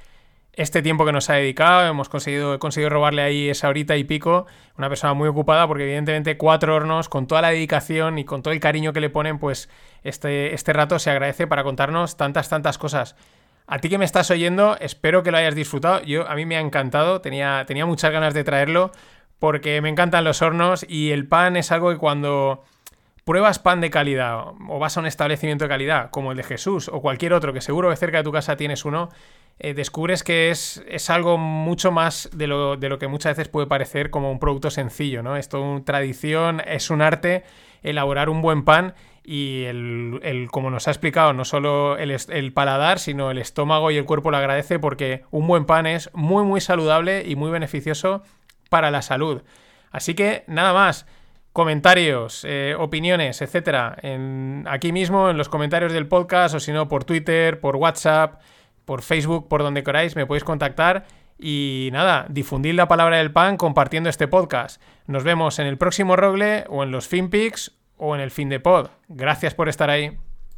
este tiempo que nos ha dedicado, hemos conseguido, he conseguido robarle ahí esa horita y pico, una persona muy ocupada porque evidentemente cuatro hornos, con toda la dedicación y con todo el cariño que le ponen, pues este, este rato se agradece para contarnos tantas, tantas cosas. A ti que me estás oyendo, espero que lo hayas disfrutado. Yo, a mí me ha encantado, tenía, tenía muchas ganas de traerlo porque me encantan los hornos y el pan es algo que cuando pruebas pan de calidad o vas a un establecimiento de calidad como el de Jesús o cualquier otro que seguro que cerca de tu casa tienes uno, eh, descubres que es, es, algo mucho más de lo, de lo, que muchas veces puede parecer como un producto sencillo, ¿no? Es una tradición, es un arte elaborar un buen pan y el, como nos ha explicado, no solo el, paladar, sino el estómago y el cuerpo lo agradece porque un buen pan es muy muy saludable y muy beneficioso para la salud. Así que nada más, comentarios, eh, opiniones, etcétera, en, aquí mismo en los comentarios del podcast o si no por Twitter, por WhatsApp, por Facebook, por donde queráis, me podéis contactar. Y nada, difundir la palabra del pan compartiendo este podcast. Nos vemos en el próximo Rogle o en los FinPix o en el fin de pod. Gracias por estar ahí.